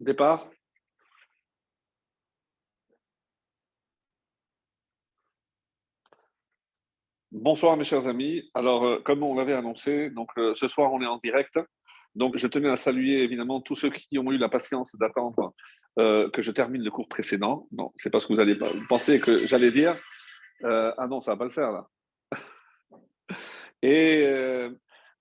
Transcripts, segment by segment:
Départ. Bonsoir mes chers amis. Alors, euh, comme on l'avait annoncé, donc euh, ce soir on est en direct. Donc, je tenais à saluer évidemment tous ceux qui ont eu la patience d'attendre euh, que je termine le cours précédent. Non, c'est pas ce que vous allez penser que j'allais dire. ah non, ça va pas le faire là. Et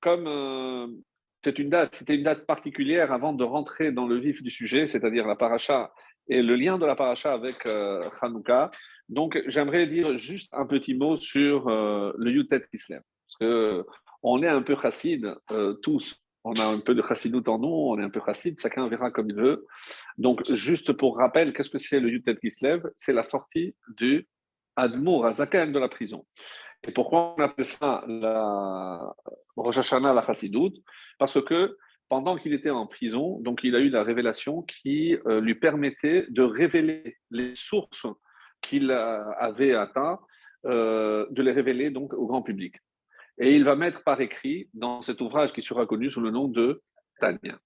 comme c'est une date, c'était une date particulière avant de rentrer dans le vif du sujet, c'est-à-dire la paracha et le lien de la paracha avec euh, Hanouka. Donc, j'aimerais dire juste un petit mot sur euh, le Yutet Kislev. Parce que on est un peu chassid, euh, tous. On a un peu de chassidoute en nous, on est un peu chassid, chacun verra comme il veut. Donc, juste pour rappel, qu'est-ce que c'est le Yutet Kislev? C'est la sortie du Admour Azaken de la prison. Et pourquoi on appelle ça la Rosh Hashanah, la chassidoute Parce que pendant qu'il était en prison, donc il a eu la révélation qui euh, lui permettait de révéler les sources qu'il avait atteintes, euh, de les révéler donc au grand public. Et il va mettre par écrit dans cet ouvrage qui sera connu sous le nom de Tania.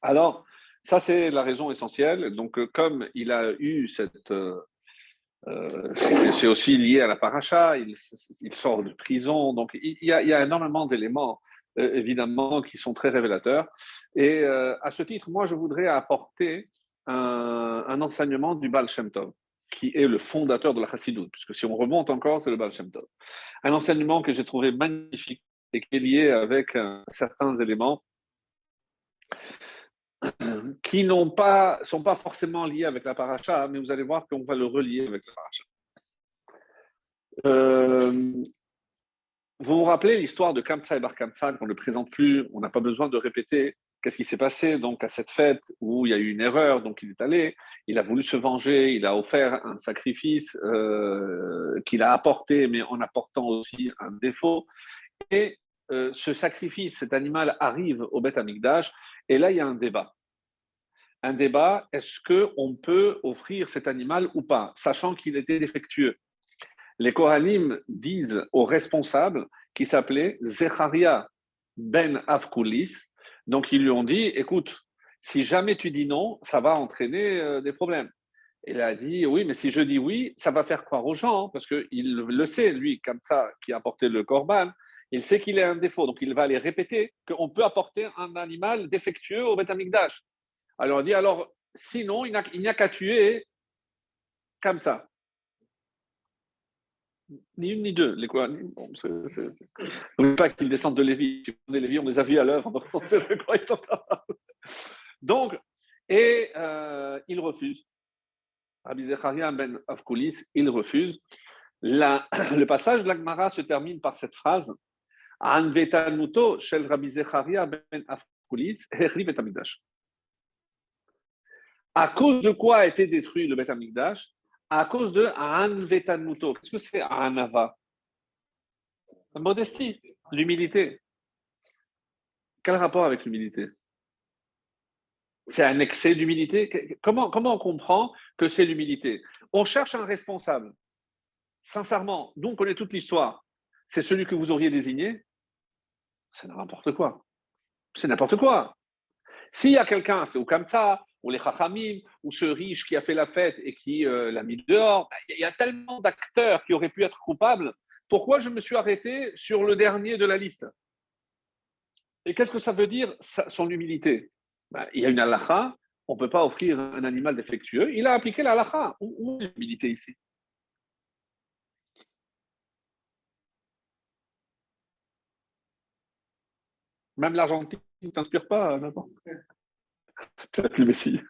Alors, ça c'est la raison essentielle. Donc, euh, comme il a eu cette c'est aussi lié à la paracha, il, sort de prison, donc il y a, énormément d'éléments euh, évidemment, qui sont très révélateurs. Et euh, à ce titre, moi, je voudrais apporter un, enseignement du Baal Shem Tov, qui est le fondateur de la Chassidut, puisque si on remonte encore, c'est le Baal Shem Tov. Un enseignement que j'ai trouvé magnifique et qui est lié avec euh, certains éléments qui n'ont pas, sont pas forcément liés avec la paracha, mais vous allez voir qu'on va le relier avec la paracha. Vous vous rappelez l'histoire de Kamsa et Bar Kamsa, qu'on ne présente plus, on n'a pas besoin de répéter qu'est-ce qui s'est passé donc à cette fête où il y a eu une erreur, donc il est allé, il a voulu se venger, il a offert un sacrifice euh, qu'il a apporté, mais en apportant aussi un défaut. Et euh, ce sacrifice, cet animal arrive au Beth Amikdash, et là il y a un débat. Un débat, est-ce qu'on peut offrir cet animal ou pas, sachant qu'il était défectueux. Les Kohanim disent aux responsables qui s'appelait Zecharia ben Avkulis, donc ils lui ont dit, écoute, si jamais tu dis non, ça va entraîner euh, des problèmes. Il a dit, oui, mais si je dis oui, ça va faire croire aux gens, parce qu'il le sait, lui, comme ça, qui a apporté le korban, il sait qu'il est un défaut, donc il va aller répéter qu'on peut apporter un animal défectueux au Beth Alors il dit, alors, sinon, il n'y a qu'à tuer comme ça ni une ni deux. Les quoi bon, c'est, pas qu'ils descendent de Lévi. On Lévi, on les a vus à l'œuvre. Donc, et euh, il refuse. Rabbi Zecharia ben Avkulis, il refuse. La, le passage de l'Agmara se termine par cette phrase Anvetanuto shel Rabbi Zecharia ben Avkulis, Hechri Betamikdash. À cause de quoi a été détruit le Betamikdash à cause de Anvetanuto. Qu'est-ce que c'est Anava La modestie, l'humilité. Quel rapport avec l'humilité? C'est un excès d'humilité? Comment, comment on comprend que c'est l'humilité? On cherche un responsable. Sincèrement, nous on connaît toute l'histoire. C'est celui que vous auriez désigné? C'est n'importe quoi. C'est n'importe quoi. S'il y a quelqu'un, c'est au ça ou les chachamim, ou ce riche qui a fait la fête et qui euh, l'a mis dehors. Bah, il y a tellement d'acteurs qui auraient pu être coupables. Pourquoi je me suis arrêté sur le dernier de la liste? Et qu'est-ce que ça veut dire, son humilité? Bah, Il y a une halakha, on ne peut pas offrir un animal défectueux. Il a appliqué la halakha. Où, est l'humilité ici? Même l'Argentine ne t'inspire pas, n'importe le Messie.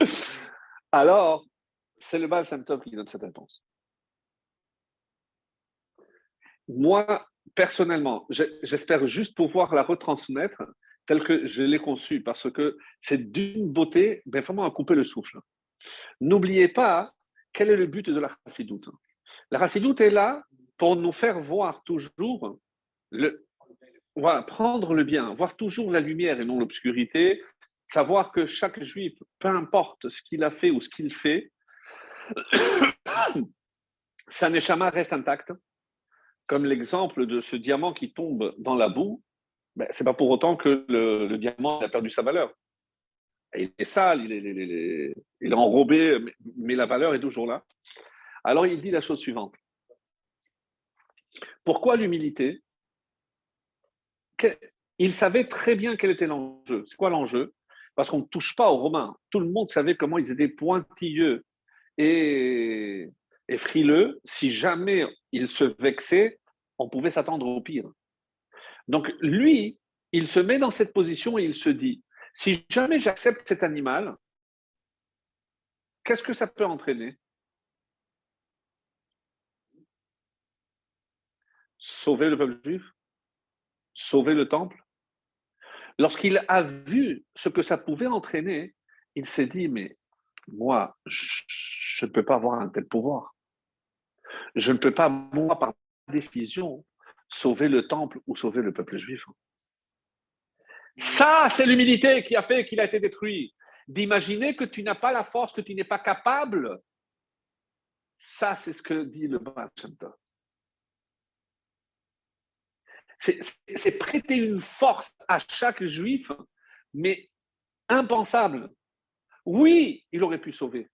Alors, c'est le Baal Shem qui donne cette réponse. Moi, personnellement, j'espère juste pouvoir la retransmettre telle que je l'ai conçue, parce que c'est d'une beauté, ben vraiment à couper le souffle. N'oubliez pas quel est le but de la chassidoute. La chassidoute est là pour nous faire voir toujours le, prendre le bien, voir toujours la lumière et non l'obscurité, savoir que chaque juif, peu importe ce qu'il a fait ou ce qu'il fait, sa neshama reste intacte. Comme l'exemple de ce diamant qui tombe dans la boue, ben, ce n'est pas pour autant que le, diamant a perdu sa valeur. il est sale, il est, il est enrobé, mais la valeur est toujours là. Alors il dit la chose suivante. Pourquoi l'humilité? Il savait très bien quel était l'enjeu. C'est quoi l'enjeu? Parce qu'on ne touche pas aux Romains. Tout le monde savait comment ils étaient pointilleux et, frileux. Si jamais ils se vexaient, on pouvait s'attendre au pire. Donc lui, il se met dans cette position et il se dit, si jamais j'accepte cet animal, qu'est-ce que ça peut entraîner? Sauver le peuple juif? Sauver le temple? Lorsqu'il a vu ce que ça pouvait entraîner, il s'est dit, mais moi, je ne peux pas avoir un tel pouvoir. Je ne peux pas, moi, par décision, sauver le temple ou sauver le peuple juif. Ça, c'est l'humilité qui a fait qu'il a été détruit. D'imaginer que tu n'as pas la force, que tu n'es pas capable. Ça, c'est ce que dit le Baal C'est prêter une force à chaque juif, mais impensable. Oui, il aurait pu sauver.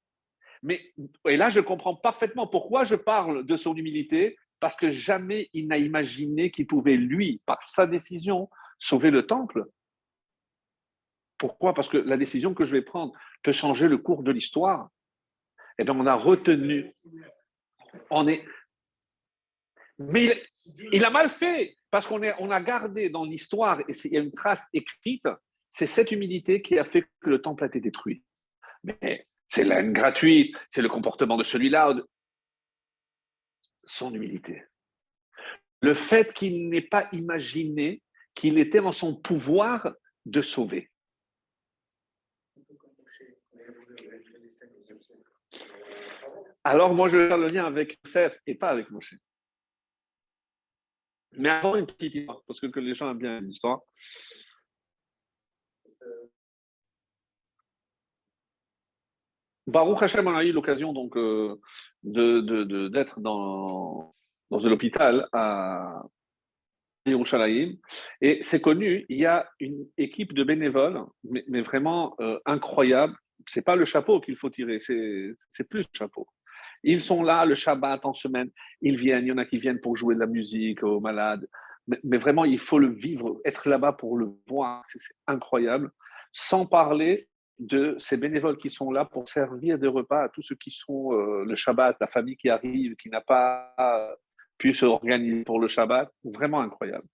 Mais, et là, je comprends parfaitement pourquoi je parle de son humilité, parce que jamais il n'a imaginé qu'il pouvait, lui, par sa décision, sauver le temple. Pourquoi? Parce que la décision que je vais prendre peut changer le cours de l'histoire. Et bien, on a retenu. On est. Mais il, a mal fait, parce qu'on on a gardé dans l'histoire, et il y a une trace écrite, c'est cette humilité qui a fait que le temple a été détruit. Mais c'est la haine gratuite, c'est le comportement de celui-là. Son humilité. Le fait qu'il n'ait pas imaginé qu'il était en son pouvoir de sauver. Alors, moi, je vais faire le lien avec Youssef et pas avec Moshe. Mais avant, une petite histoire, parce que, les gens aiment bien les histoires. Baruch Hashem, on a eu l'occasion donc euh, d'être dans, dans l'hôpital à Yerushalayim. Et c'est connu, il y a une équipe de bénévoles, mais, vraiment euh, incroyable. C'est pas le chapeau qu'il faut tirer, c'est plus le chapeau. Ils sont là le Shabbat en semaine, ils viennent, il y en a qui viennent pour jouer de la musique aux malades, mais, vraiment, il faut le vivre, être là-bas pour le voir, c'est incroyable. Sans parler de ces bénévoles qui sont là pour servir des repas à tous ceux qui sont euh, le Shabbat, la famille qui arrive, qui n'a pas pu se organiser pour le Shabbat, vraiment incroyable.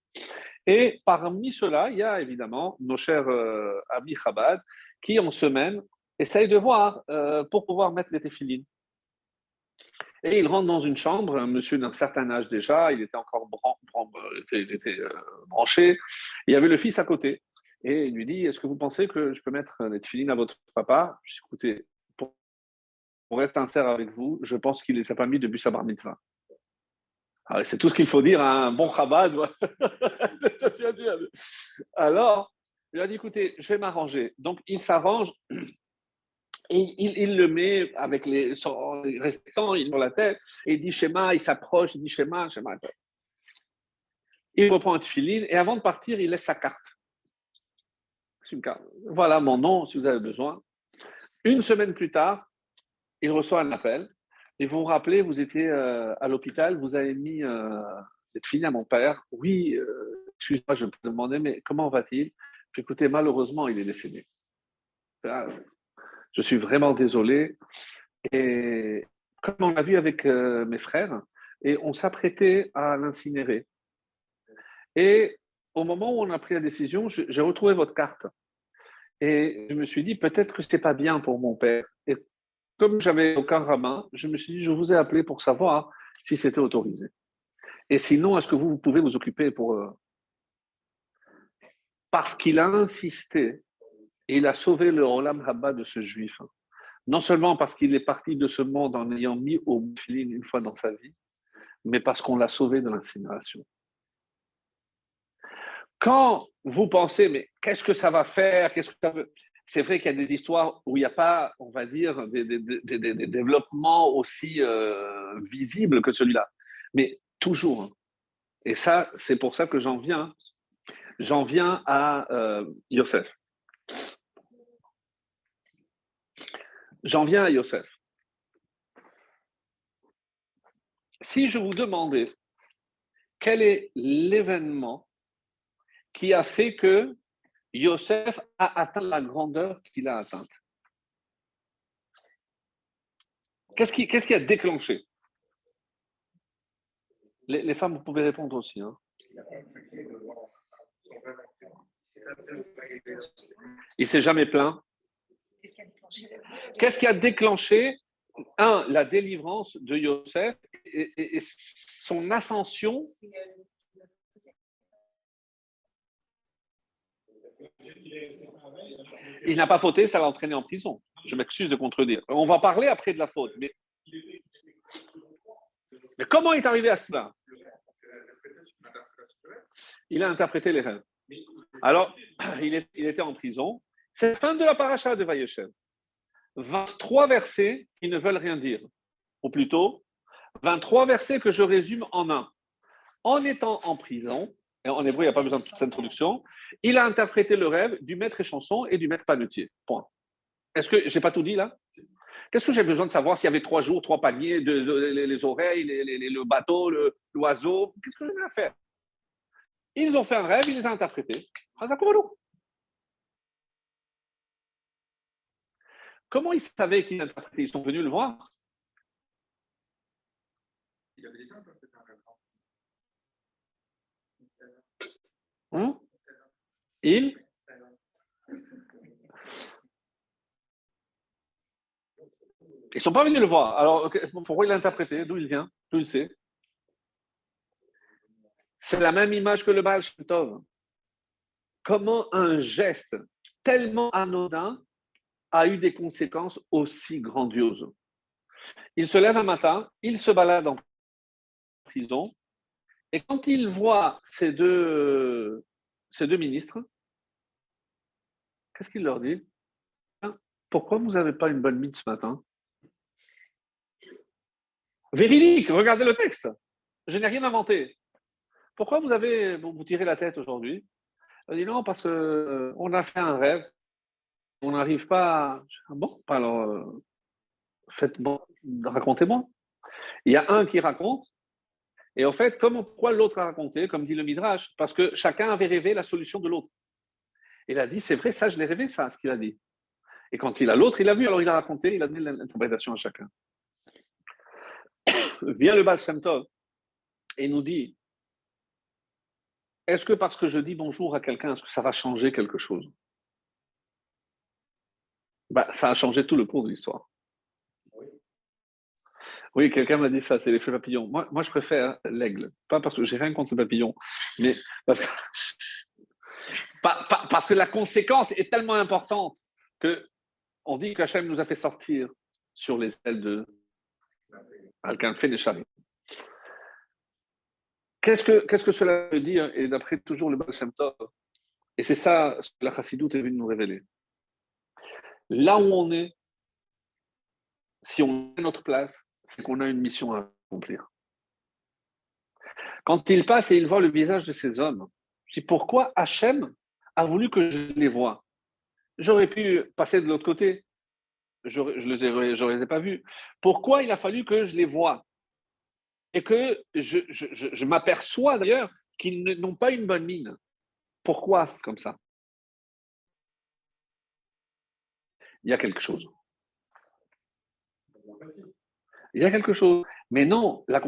Et parmi ceux-là, il y a évidemment nos chers euh, amis Chabad qui, en semaine, essayent de voir euh, pour pouvoir mettre les téfilines. Et il rentre dans une chambre, un monsieur d'un certain âge déjà, il était encore euh, branché. Il y avait le fils à côté. Et il lui dit Est-ce que vous pensez que je peux mettre les tefilines à votre papa? Je dis Écoutez, pour, être sincère avec vous, je pense qu'il ne s'est pas mis depuis sa bar mitzvah. Ah c'est tout ce qu'il faut dire à un bon Chabad. Alors, il a dit Écoutez, je vais m'arranger. Donc, il s'arrange et il, le met avec les restants, il dans la tête, et il dit schéma, il s'approche, il dit schéma, schéma. Il reprend un filine et avant de partir, il laisse sa carte. Une. Voilà mon nom si vous avez besoin. Une semaine plus tard, il reçoit un appel. Et vous vous rappelez, vous étiez euh, à l'hôpital, vous avez mis euh, cette fille à mon père. Oui, euh, excuse-moi, je me demandais, mais comment va-t-il? Écoutez, malheureusement, il est décédé. Je suis vraiment désolé. Et comme on l'a vu avec euh, mes frères, et on s'apprêtait à l'incinérer. Et au moment où on a pris la décision, j'ai retrouvé votre carte. Et je me suis dit, peut-être que ce n'est pas bien pour mon père. Et comme j'avais aucun rabbin, je me suis dit, je vous ai appelé pour savoir si c'était autorisé. Et sinon, est-ce que vous, vous pouvez vous occuper pour... eux Parce qu'il a insisté et il a sauvé le Olam Haba de ce juif. Non seulement parce qu'il est parti de ce monde en ayant mis au filine une fois dans sa vie, mais parce qu'on l'a sauvé de l'incinération. Quand vous pensez, mais qu'est-ce que ça va faire? Qu'est-ce que C'est vrai qu'il y a des histoires où il n'y a pas, on va dire, des, développements aussi euh, visibles que celui-là. Mais toujours. Hein. Et ça, c'est pour ça que j'en viens. J'en viens à euh, Yosef. J'en viens à Yosef. Si je vous demandais quel est l'événement qui a fait que Yosef a atteint la grandeur qu'il a atteinte? Qu'est-ce qui, a déclenché? Les, femmes, vous pouvez répondre aussi. Hein. Il s'est jamais plaint. Qu'est-ce qui a déclenché un, la délivrance de Yosef et, son ascension? Il n'a pas fauté, ça l'a entraîné en prison. Je m'excuse de contredire. On va parler après de la faute. Mais, mais comment est arrivé à cela? Il a interprété les rêves. Alors, il, était en prison. C'est la fin de la paracha de Vayeshev. 23 versets qui ne veulent rien dire. Ou plutôt, 23 versets que je résume en un. En étant en prison, et en hébreu, il n'y a pas besoin de toute cette introduction, il a interprété le rêve du maître échanson et du maître panetier. Point. Est-ce que j'ai pas tout dit là? Qu'est-ce que j'ai besoin de savoir s'il y avait trois jours, trois paniers, les, oreilles, le bateau, l'oiseau? Qu'est-ce que j'ai à faire? Ils ont fait un rêve, ils les ont interprétés. Comment ils savaient qu'ils interprétaient Ils sont venus le voir. Il avait Ils ne sont pas venus le voir. Alors, pourquoi il l'a interprété? D'où il vient? D'où il sait? C'est la même image que le Baal Shem Tov. Comment un geste tellement anodin a eu des conséquences aussi grandioses Il se lève un matin, il se balade en prison, et quand il voit ces deux, ministres, qu'est-ce qu'il leur dit? Pourquoi vous n'avez pas une bonne mine ce matin? Véridique, regardez le texte. Je n'ai rien inventé. Pourquoi vous avez vous tirez la tête aujourd'hui? Il dit non, parce qu'on euh, a fait un rêve. On n'arrive pas à... Ah bon, alors, euh, faites racontez-moi. Il y a un qui raconte, et en fait, comme, pourquoi l'autre a raconté, comme dit le Midrash? Parce que chacun avait rêvé la solution de l'autre. Il a dit, c'est vrai, ça, je l'ai rêvé, ça, ce qu'il a dit. Et quand il a l'autre, il a vu, alors il a raconté, il a donné l'interprétation à chacun vient le Baal et nous dit Est-ce que parce que je dis bonjour à quelqu'un, est-ce que ça va changer quelque chose? Bah, Ça a changé tout le cours de l'histoire. Oui, quelqu'un m'a dit ça, c'est l'effet papillon. Moi, moi, je préfère l'aigle. Pas parce que j'ai rien contre le papillon, mais parce que, parce que la conséquence est tellement importante que on dit qu'Hachem nous a fait sortir sur les ailes de, Qu'est-ce que, qu'est-ce que cela veut dire? Et d'après toujours le Baal et c'est ça ce que la Chassidoute est venue nous révéler. Là où on est, si on est notre place, c'est qu'on a une mission à accomplir. Quand il passe et il voit le visage de ces hommes, je dis pourquoi Hachem a voulu que je les voie? J'aurais pu passer de l'autre côté, je ne les, ai pas vus. Pourquoi il a fallu que je les voie? Et que je, je m'aperçois d'ailleurs qu'ils n'ont pas une bonne mine. Pourquoi c'est comme ça? Il y a quelque chose. Il y a quelque chose. Mais non, la,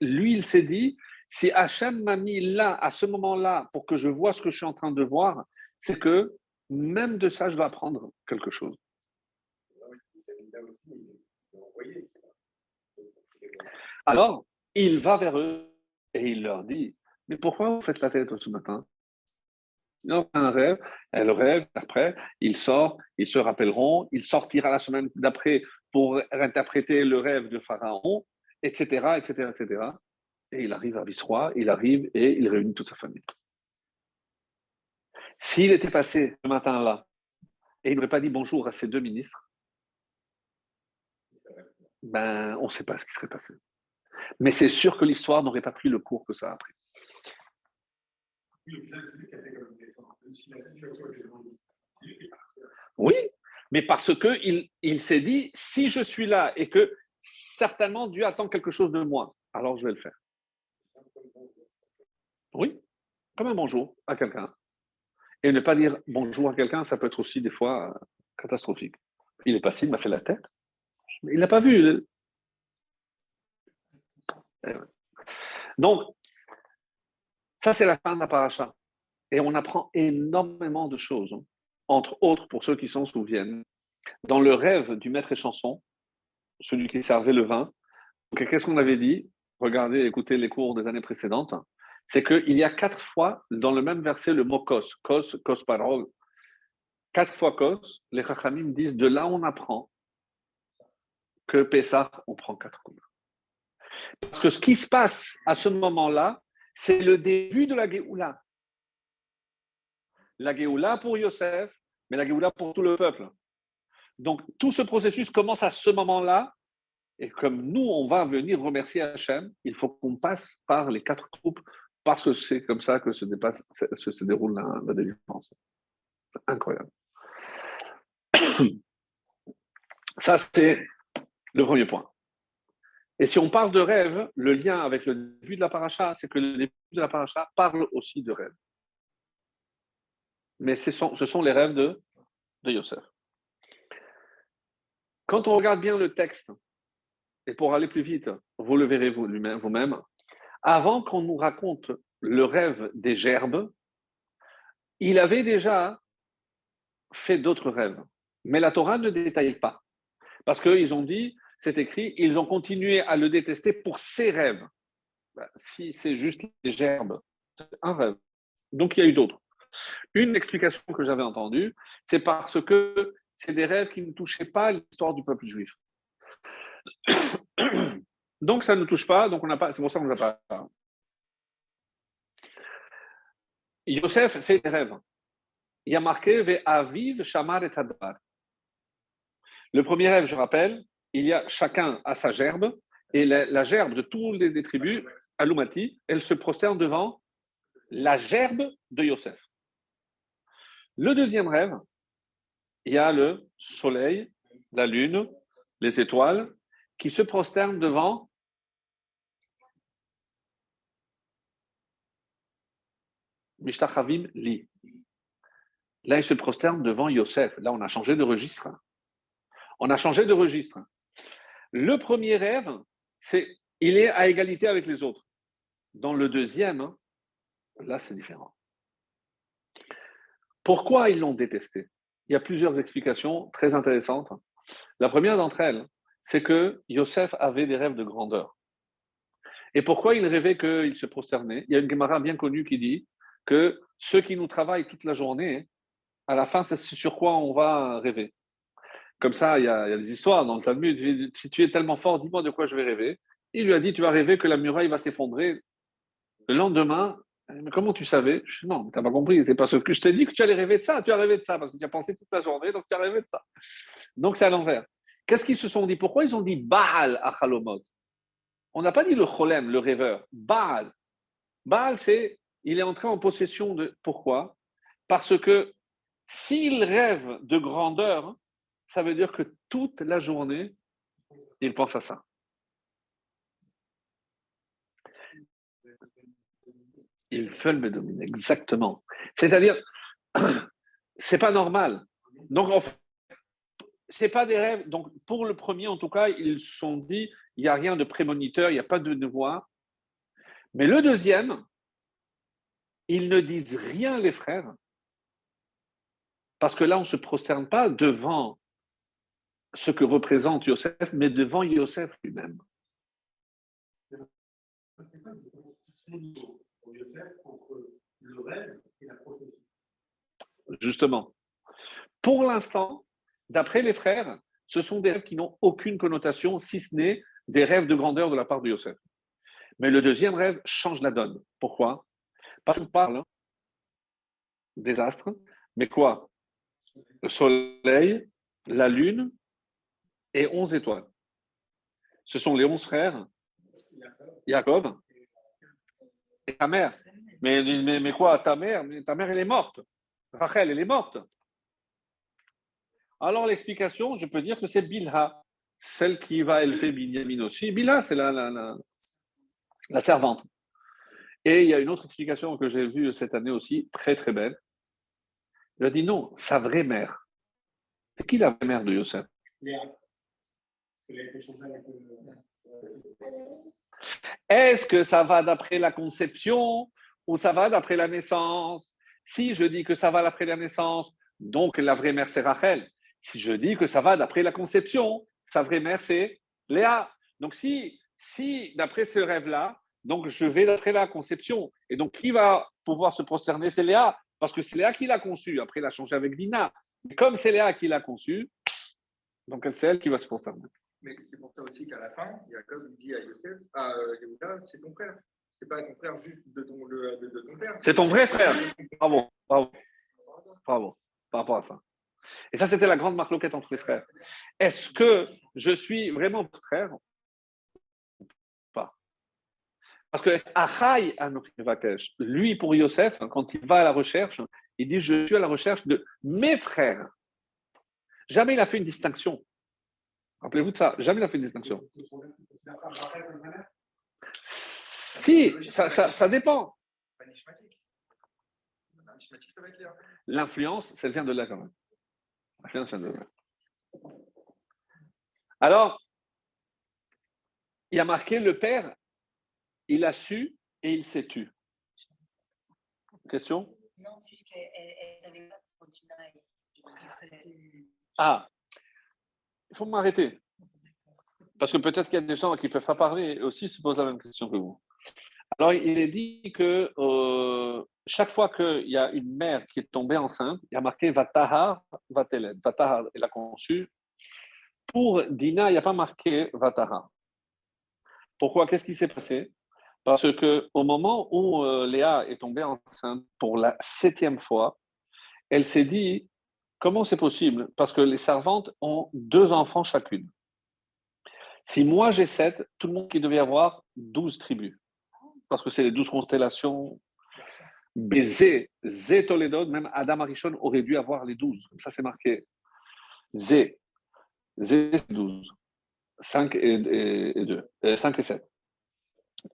lui, il s'est dit, si Hachem m'a mis là, à ce moment-là, pour que je vois ce que je suis en train de voir, c'est que même de ça, je dois apprendre quelque chose. Alors, il va vers eux et il leur dit Mais pourquoi vous faites la tête ce matin Ont un rêve, elle rêve, après, il sort, ils se rappelleront, il sortira la semaine d'après pour interpréter le rêve de Pharaon, etc., etc., etc. Et il arrive à Visroy, il arrive et il réunit toute sa famille. S'il était passé ce matin-là et il n'aurait pas dit bonjour à ses deux ministres, ben, on ne sait pas ce qui serait passé. Mais c'est sûr que l'histoire n'aurait pas pris le cours que ça a pris. Oui, mais parce qu'il il, s'est dit, si je suis là et que certainement Dieu attend quelque chose de moi, alors je vais le faire. Oui, comme un bonjour à quelqu'un. Et ne pas dire bonjour à quelqu'un, ça peut être aussi des fois catastrophique. Il est passé, il m'a fait la tête. Il n'a pas vu. Eh Donc, ça, c'est la fin de la paracha. Et on apprend énormément de choses, hein. entre autres, pour ceux qui s'en souviennent, dans le rêve du maître et chanson, celui qui servait le vin. Qu'est-ce qu'on avait dit? Regardez, écoutez les cours des années précédentes. C'est qu'il y a quatre fois dans le même verset le mot kos, kos, kos parole. Quatre fois kos, les chachamim disent de là on apprend que Pessah, on prend quatre coups. Parce que ce qui se passe à ce moment-là, c'est le début de la Géoula. La Géoula pour Yosef, mais la Géoula pour tout le peuple. Donc tout ce processus commence à ce moment-là. Et comme nous, on va venir remercier Hachem, il faut qu'on passe par les quatre troupes parce que c'est comme ça que se, déroule la, la délivrance. Incroyable. Ça, c'est le premier point. Et si on parle de rêve, le lien avec le début de la paracha, c'est que le début de la paracha parle aussi de rêve. Mais ce sont, ce sont les rêves de, de Yosef. Quand on regarde bien le texte, et pour aller plus vite, vous le verrez vous-même, avant qu'on nous raconte le rêve des gerbes, il avait déjà fait d'autres rêves. Mais la Torah ne détaille pas. Parce qu'ils ont dit, c'est écrit, ils ont continué à le détester pour ses rêves. Ben, si c'est juste les gerbes, c'est un rêve. Donc il y a eu d'autres. Une explication que j'avais entendue, c'est parce que c'est des rêves qui ne touchaient pas l'histoire du peuple juif. donc ça ne touche pas, donc on n'a pas, c'est pour ça qu'on n'a pas. Yosef fait des rêves. Il y a marqué Ve shamar et hadar. Le premier rêve, je rappelle, il y a chacun à sa gerbe, et la, gerbe de toutes les, tribus, Alumati, elle se prosterne devant la gerbe de Yosef. Le deuxième rêve, il y a le soleil, la lune, les étoiles, qui se prosternent devant Mishtachavim Li. Là, il se prosterne devant Yosef. Là, on a changé de registre. On a changé de registre. Le premier rêve, c'est il est à égalité avec les autres. Dans le deuxième, là, c'est différent. Pourquoi ils l'ont détesté? Il y a plusieurs explications très intéressantes. La première d'entre elles, c'est que Yosef avait des rêves de grandeur. Et pourquoi il rêvait qu'il se prosternait? Il y a une Gemara bien connue qui dit que ceux qui nous travaillent toute la journée, à la fin, c'est sur quoi on va rêver. Comme ça, il y, a, des histoires dans le Talmud. Si tu es tellement fort, dis-moi de quoi je vais rêver. Il lui a dit Tu vas rêver que la muraille va s'effondrer. Le lendemain, mais comment tu savais? Non, tu n'as pas compris. C'est parce que je t'ai dit que tu allais rêver de ça. Tu as rêvé de ça parce que tu as pensé toute la journée, donc tu as rêvé de ça. Donc c'est à l'envers. Qu'est-ce qu'ils se sont dit? Pourquoi ils ont dit Baal à Chalomot On n'a pas dit le Cholem, le rêveur. Baal. Baal, c'est il est entré en possession de. Pourquoi? Parce que s'il rêve de grandeur, ça veut dire que toute la journée, il pense à ça. Il veut me dominer, exactement. C'est-à-dire, c'est pas normal. Donc, en fait, c'est pas des rêves. Donc, pour le premier, en tout cas, ils se sont dit, il n'y a rien de prémoniteur, il n'y a pas de devoir. Mais le deuxième, ils ne disent rien, les frères, parce que là, on ne se prosterne pas devant ce que représente Yosef, mais devant Yosef lui-même. Justement. Pour l'instant, d'après les frères, ce sont des rêves qui n'ont aucune connotation, si ce n'est des rêves de grandeur de la part de Yosef. Mais le deuxième rêve change la donne. Pourquoi? Parce qu'on parle des astres, mais quoi? Le soleil, la lune et onze étoiles. Ce sont les onze frères. Jacob. Ta mère. Mais, mais, quoi, ta mère Ta mère, elle est morte. Rachel, elle est morte. Alors l'explication, je peux dire que c'est Bilha, celle qui va élever Binyamin aussi. Bilha, c'est la, la, la, servante. Et il y a une autre explication que j'ai vue cette année aussi, très très belle. Il a dit non, sa vraie mère. C'est qui la vraie mère de Yosef? Est-ce que ça va d'après la conception ou ça va d'après la naissance? Si je dis que ça va d'après la naissance, donc la vraie mère c'est Rachel. Si je dis que ça va d'après la conception, sa vraie mère c'est Léa. Donc si, si d'après ce rêve-là, donc je vais d'après la conception. Et donc qui va pouvoir se prosterner? C'est Léa, parce que c'est Léa qui l'a conçu. Après, il a changé avec Dina. Mais comme c'est Léa qui l'a conçu, donc c'est elle qui va se prosterner. Mais c'est pour ça aussi qu'à la fin, Jacob dit à Yosef, à euh, Yehuda, c'est ton frère. C'est pas ton frère juste de ton, de, ton père. C'est ton vrai frère. Bravo, bravo, bravo, par rapport à ça. Et ça, c'était la grande marloquette entre les frères. Est-ce que je suis vraiment frère ou pas? Parce que Achai lui, pour Yosef, quand il va à la recherche, il dit Je suis à la recherche de mes frères. Jamais il a fait une distinction. Rappelez-vous de ça, jamais il a fait une distinction. Si, ça, ça, ça dépend. L'influence, ça vient de là quand même. Alors, il a marqué le père, il a su et il s'est tu. Question? Non, c'est juste qu'elle n'avait pas Ah, il faut m'arrêter. Parce que peut-être qu'il y a des gens qui ne peuvent pas parler et aussi se posent la même question que vous. Alors, il est dit que euh, chaque fois qu'il y a une mère qui est tombée enceinte, il y a marqué Vatahar, Vateled. Vatahar, elle a conçu. Pour Dina, il n'y a pas marqué Vatahar. Pourquoi? Qu'est-ce qui s'est passé? Parce qu'au moment où euh, Léa est tombée enceinte pour la septième fois, elle s'est dit comment c'est possible? Parce que les servantes ont deux enfants chacune. Si moi j'ai sept, tout le monde qui devait avoir douze tribus parce que c'est les douze constellations. Zé, Zé Toledo, même Adam Arishon aurait dû avoir les douze. Ça, c'est marqué. Zé. Zé, douze. Cinq et, deux. Euh, cinq et sept.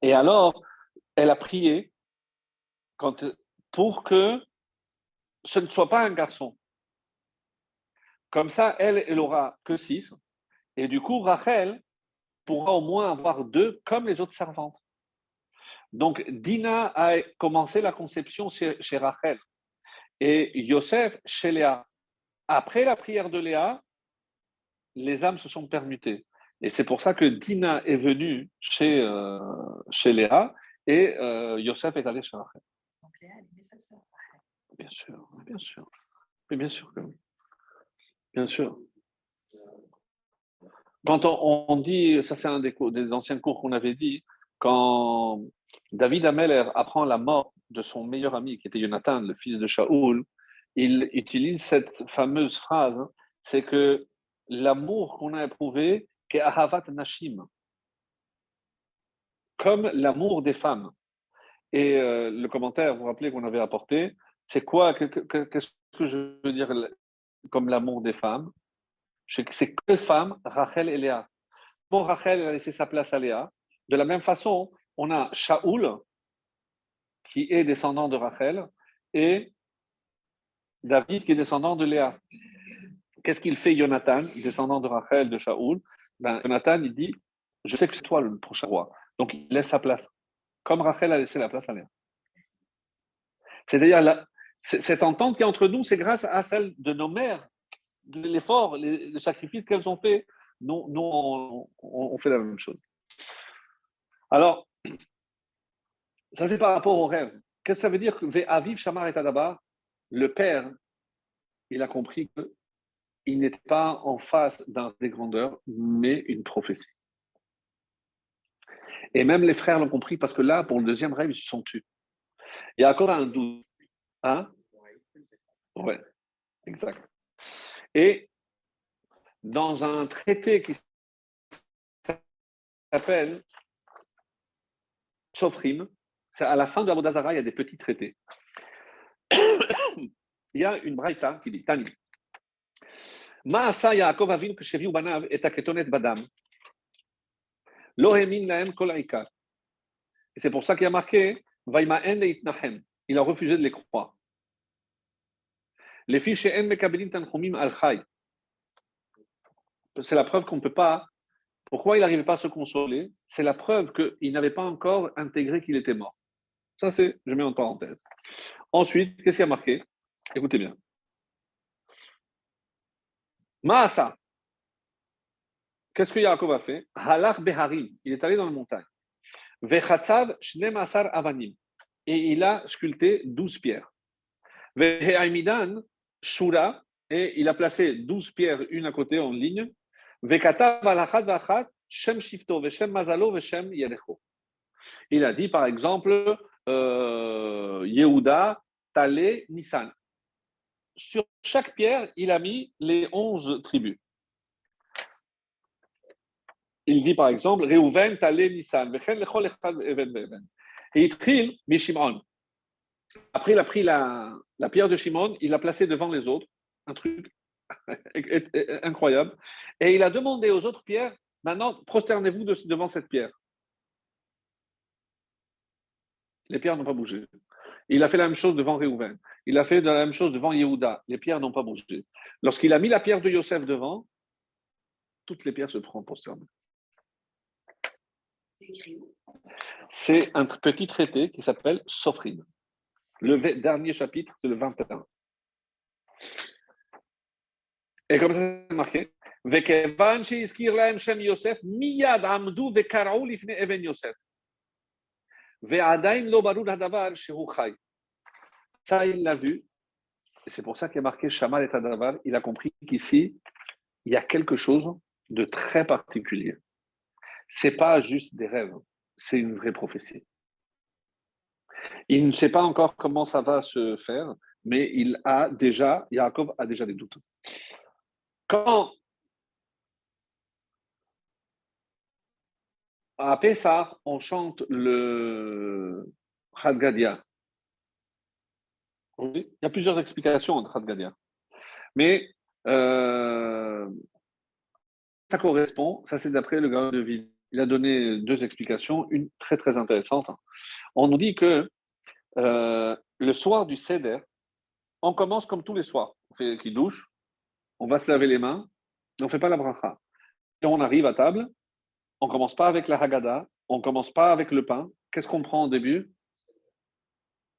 Et alors, elle a prié pour que ce ne soit pas un garçon. Comme ça, elle, elle aura que six. Et du coup, Rachel pourra au moins avoir deux comme les autres servantes. Donc, Dina a commencé la conception chez, Rachel et Yosef chez Léa. Après la prière de Léa, les âmes se sont permutées. Et c'est pour ça que Dina est venue chez, euh, chez Léa et euh, Yosef est allé chez Rachel. Donc Léa, elle est sa sœur. Bien sûr, bien sûr. Mais bien sûr que oui. Bien sûr. Quand on, dit, ça c'est un des, anciens cours qu'on avait dit, quand David Ameller apprend la mort de son meilleur ami, qui était Jonathan, le fils de Shaoul, il utilise cette fameuse phrase, c'est que l'amour qu'on a éprouvé, est ahavat nashim, comme l'amour des femmes. Et euh, le commentaire, vous vous rappelez qu'on avait apporté, c'est quoi, qu'est-ce que je veux dire comme l'amour des femmes C'est que femmes, Rachel et Léa. Bon, Rachel a laissé sa place à Léa. De la même façon, on a Shaoul, qui est descendant de Rachel, et David, qui est descendant de Léa. Qu'est-ce qu'il fait, Jonathan, descendant de Rachel, de Shaoul? Ben, Jonathan, il dit Je sais que c'est toi le prochain roi. Donc, il laisse sa place. Comme Rachel a laissé la place à Léa. C'est-à-dire, cette entente qui est entre nous, c'est grâce à celle de nos mères, de l'effort, le sacrifice qu'elles ont fait. Nous, on, fait la même chose. Alors, ça, c'est par rapport au rêve. Qu'est-ce que ça veut dire que Aviv Shamar et Tadaba, le père, il a compris qu'il n'était pas en face d'un des grandeurs, mais une prophétie. Et même les frères l'ont compris parce que là, pour le deuxième rêve, ils se sont tués. Il y a encore un doute. Hein exact. Et dans un traité qui s'appelle Sofrim, à la fin de la Bodazara, il y a des petits traités. il y a une braïta qui dit Tani. Maasa Yaakov Avin Ksheviu Banav et Aketonet Badam. Lohemin Laem Kol Aikar. Et c'est pour ça qu'il a marqué Vaima'en Itnahem. Il a refusé de les croire. Les fiches En Mekabilin Tanchumim Al. C'est la preuve qu'on ne peut pas. Pourquoi il n'arrivait pas à se consoler? C'est la preuve qu'il n'avait pas encore intégré qu'il était mort. Ça, c'est, je mets en parenthèse. Ensuite, qu'est-ce qu'il y a marqué? Écoutez bien. Maasa. Qu'est-ce que Yaakov a fait? Beharim. Il est allé dans la montagne. Vechatzav Shne Masar Avanim. Et il a sculpté douze pierres. Veheimidan Shura. Et il a placé douze pierres, une à côté en ligne. Shem Shifto Veshem Mazalo Veshem Yerecho. Il a dit par exemple euh, Yehuda, Talé, Nissan. Sur chaque pierre, il a mis les onze tribus. Il dit par exemple Reuven, Talé, Nissan. Et il Mishimon. Après, il a pris la, la pierre de Shimon, il l'a placée devant les autres. Un truc incroyable. Et il a demandé aux autres pierres maintenant, prosternez-vous devant cette pierre. Les pierres n'ont pas bougé. Il a fait la même chose devant Réhouven. Il a fait la même chose devant Yehuda. Les pierres n'ont pas bougé. Lorsqu'il a mis la pierre de Yosef devant, toutes les pierres se prennent prosternées. C'est un petit traité qui s'appelle Sophrine. Le dernier chapitre, c'est le 21. Et comme ça, c'est marqué. Ça, il l'a vu. C'est pour ça qu'il a marqué Shamal et Tadavar. Il a compris qu'ici, il y a quelque chose de très particulier. C'est pas juste des rêves, c'est une vraie prophétie. Il ne sait pas encore comment ça va se faire, mais il a déjà, Yaakov a déjà des doutes. Quand à Pessah, on chante le Hadgadia. Il y a plusieurs explications de Hadgadia. Mais euh, ça correspond, ça c'est d'après le gars de ville. Il a donné deux explications, une très très intéressante. On nous dit que euh, le soir du Seder, on commence comme tous les soirs. On fait qui douche, on va se laver les mains, mais on ne fait pas la bracha. Et on arrive à table, on ne commence pas avec la Haggadah, on ne commence pas avec le pain. Qu'est-ce qu'on prend au début?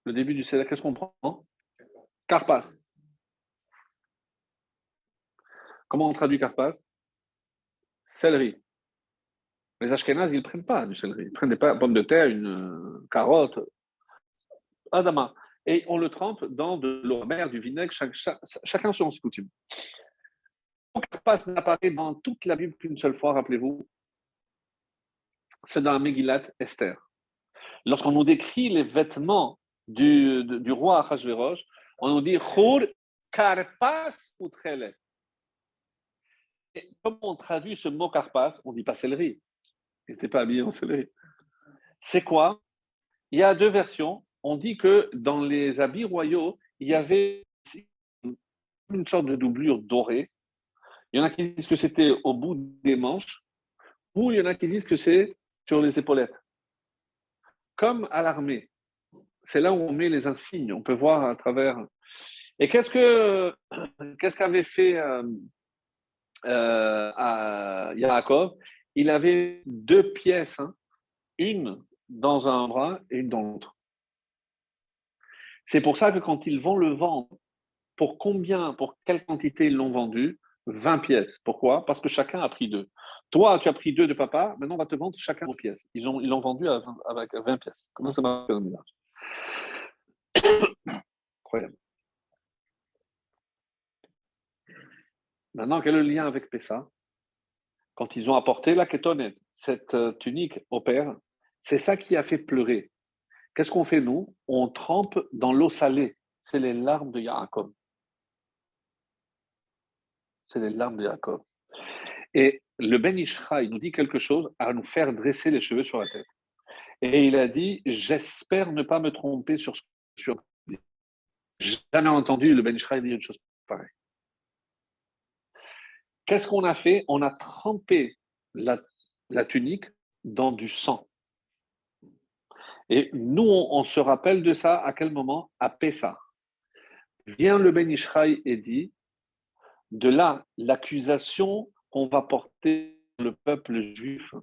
Le début du Seder, qu'est-ce qu'on prend? Carpas. Comment on traduit carpas? Céleri. Les Ashkénazes, ils ne prennent pas du céleri. Ils prennent des pommes de terre, une euh, carotte, adama. Et on le trempe dans de l'eau amère, du vinaigre, chacun selon ses coutumes. Carpas n'apparaît dans toute la Bible qu'une seule fois, rappelez-vous, c'est dans Megillat Esther. Lorsqu'on nous décrit les vêtements du, du roi Achashverosh, on nous dit Chur karpas utrele. Comment on traduit ce mot karpas? On dit pas céleri. Il n'était pas habillé en céleri. C'est quoi? Il y a deux versions. On dit que dans les habits royaux, il y avait une sorte de doublure dorée. Il y en a qui disent que c'était au bout des manches, ou il y en a qui disent que c'est sur les épaulettes. Comme à l'armée. C'est là où on met les insignes. On peut voir à travers. Et qu'est-ce que qu'est-ce qu'avait fait euh, euh, Yaakov? Il avait deux pièces, hein. une dans un bras et une dans l'autre. C'est pour ça que quand ils vont le vendre, pour combien, pour quelle quantité ils l'ont vendu? 20 pièces. Pourquoi? Parce que chacun a pris deux. Toi, tu as pris deux de papa, maintenant on va te vendre chacun aux pièces. Ils l'ont vendu avec 20 pièces. Comment ça marche Incroyable. Maintenant, quel est le lien avec Pessa Quand ils ont apporté la kétonette, cette euh, tunique au père, c'est ça qui a fait pleurer. Qu'est-ce qu'on fait nous? On trempe dans l'eau salée. C'est les larmes de Yaakov. C'est les larmes de Yaakov. Et le Ben Ishra, il nous dit quelque chose à nous faire dresser les cheveux sur la tête. Et il a dit J'espère ne pas me tromper sur ce que J'ai jamais entendu le Ben Ishra dire une chose pareille. Qu'est-ce qu'on a fait? On a trempé la, tunique dans du sang. Et nous, on, se rappelle de ça à quel moment? À Pessah. Vient le Ben Ishraï et dit de là, l'accusation qu'on va porter le peuple juif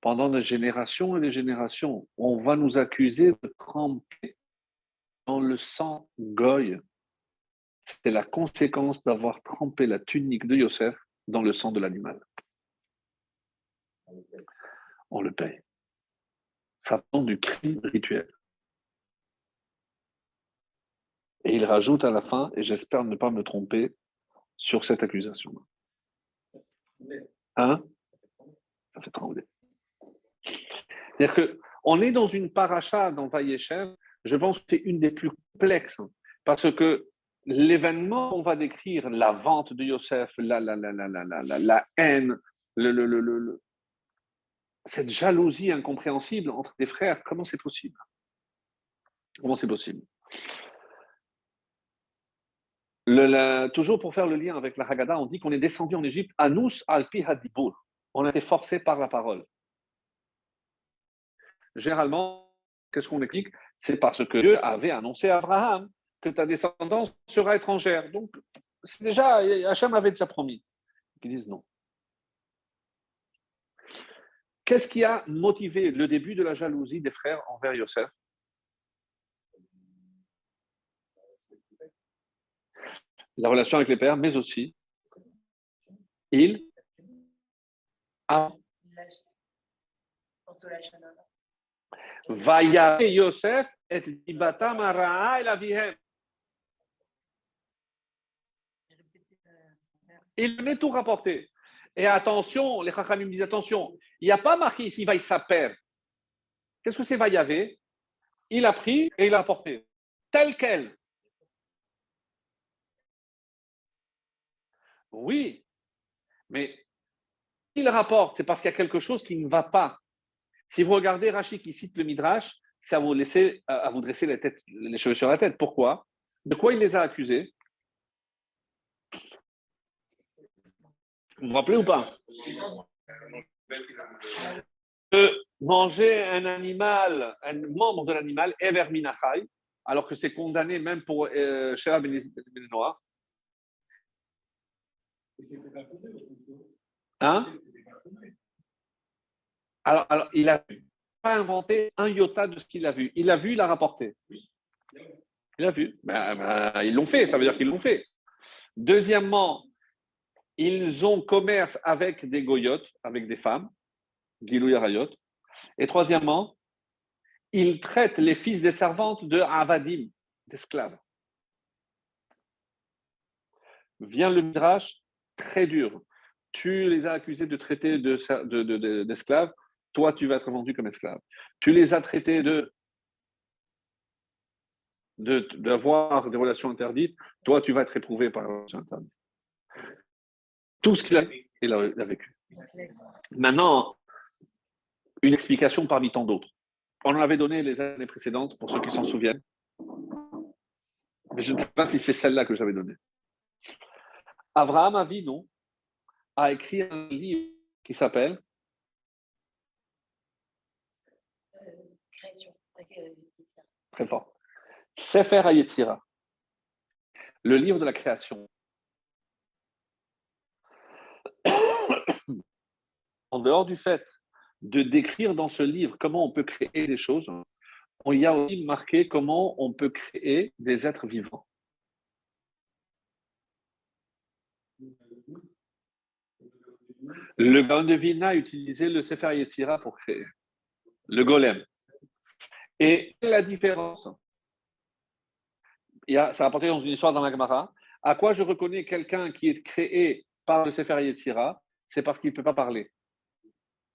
pendant des générations et des générations, on va nous accuser de tremper dans le sang goy. C'est la conséquence d'avoir trempé la tunique de Yosef dans le sang de l'animal. On le paye. Ça prend du crime rituel. Et il rajoute à la fin, et j'espère ne pas me tromper, sur cette accusation. Hein? Ça fait trembler. C'est-à-dire qu'on est dans une paracha dans Vayeshev, je pense que c'est une des plus complexes, hein, parce que l'événement qu'on va décrire, la vente de Yosef, la, la, la, la, la haine, le, le, le, cette jalousie incompréhensible entre des frères, comment c'est possible? Comment c'est possible? Toujours pour faire le lien avec la Haggadah, on dit qu'on est descendu en Égypte, Anus alpi. On a été forcé par la parole. Généralement, qu'est-ce qu'on explique? C'est parce que Dieu avait annoncé à Abraham que ta descendance sera étrangère. Donc, c'est déjà, Hachem avait déjà promis. Ils disent non. Qu'est-ce qui a motivé le début de la jalousie des frères envers Yosef? La relation avec les pères, mais aussi il a Vaya Yosef et libatam et la vihem. Il venait tout rapporter. Et attention, les Chachamim disent attention, il n'y a pas marqué ici va père. Qu'est-ce que c'est Vayavé Il a pris et il a apporté. Tel quel. Oui, mais il rapporte, c'est parce qu'il y a quelque chose qui ne va pas. Si vous regardez Rachid qui cite le Midrash, ça vous laisser, à vous dresser les, têtes, les cheveux sur la tête. Pourquoi? De quoi il les a accusés? Vous vous rappelez ou pas? De manger un animal, un membre de l'animal, Ever Minachai, alors que c'est condamné même pour euh, Ben Noir. Hein? Alors, alors, il n'a pas inventé un iota de ce qu'il a vu. Il a vu, il a rapporté. Il a vu. Ben, ben, ils l'ont fait, ça veut dire qu'ils l'ont fait. Deuxièmement, ils ont commerce avec des goyotes, avec des femmes, Gilou Yarayot. Et troisièmement, ils traitent les fils des servantes de avadim, d'esclaves. Vient le Midrash, très dur. Tu les as accusés de traiter d'esclaves, toi tu vas être vendu comme esclave. Tu les as traités de d'avoir des relations interdites, toi tu vas être éprouvé par les relations interdites. Tout ce qu'il a, vécu. Maintenant, une explication parmi tant d'autres. On en avait donné les années précédentes, pour ceux qui s'en souviennent. Mais je ne sais pas si c'est celle-là que j'avais donnée. Abraham Avinu a écrit un livre qui s'appelle. Très fort. Sefer Hayetzira, le livre de la création. En dehors du fait de décrire dans ce livre comment on peut créer des choses, on y a aussi marqué comment on peut créer des êtres vivants. Le Gaon de Vilna a utilisé le Sefer Yetzira pour créer le golem. Et la différence? Il y a, Ça a apporté dans une histoire dans la Gemara. À quoi je reconnais quelqu'un qui est créé par le Sefer Yetzira? C'est parce qu'il ne peut pas parler.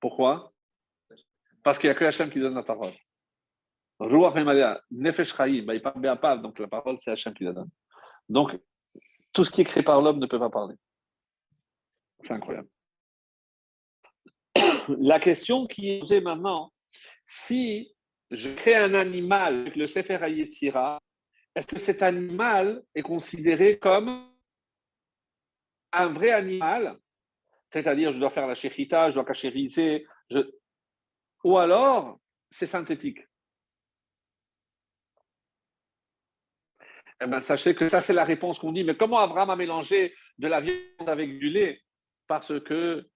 Pourquoi? Parce qu'il n'y a que Hachem qui donne la parole. Ruach Nefesh bah, donc la parole c'est Hachem qui la donne. Donc, tout ce qui est créé par l'homme ne peut pas parler. C'est incroyable. La question qui est posée maintenant, si je crée un animal avec le Sefer Hayetira, est-ce que cet animal est considéré comme un vrai animal? C'est-à-dire je dois faire la shechita, je dois cachériser, ou alors c'est synthétique. Eh bien, sachez que ça, c'est la réponse qu'on dit. Mais comment Abraham a mélangé de la viande avec du lait? Parce que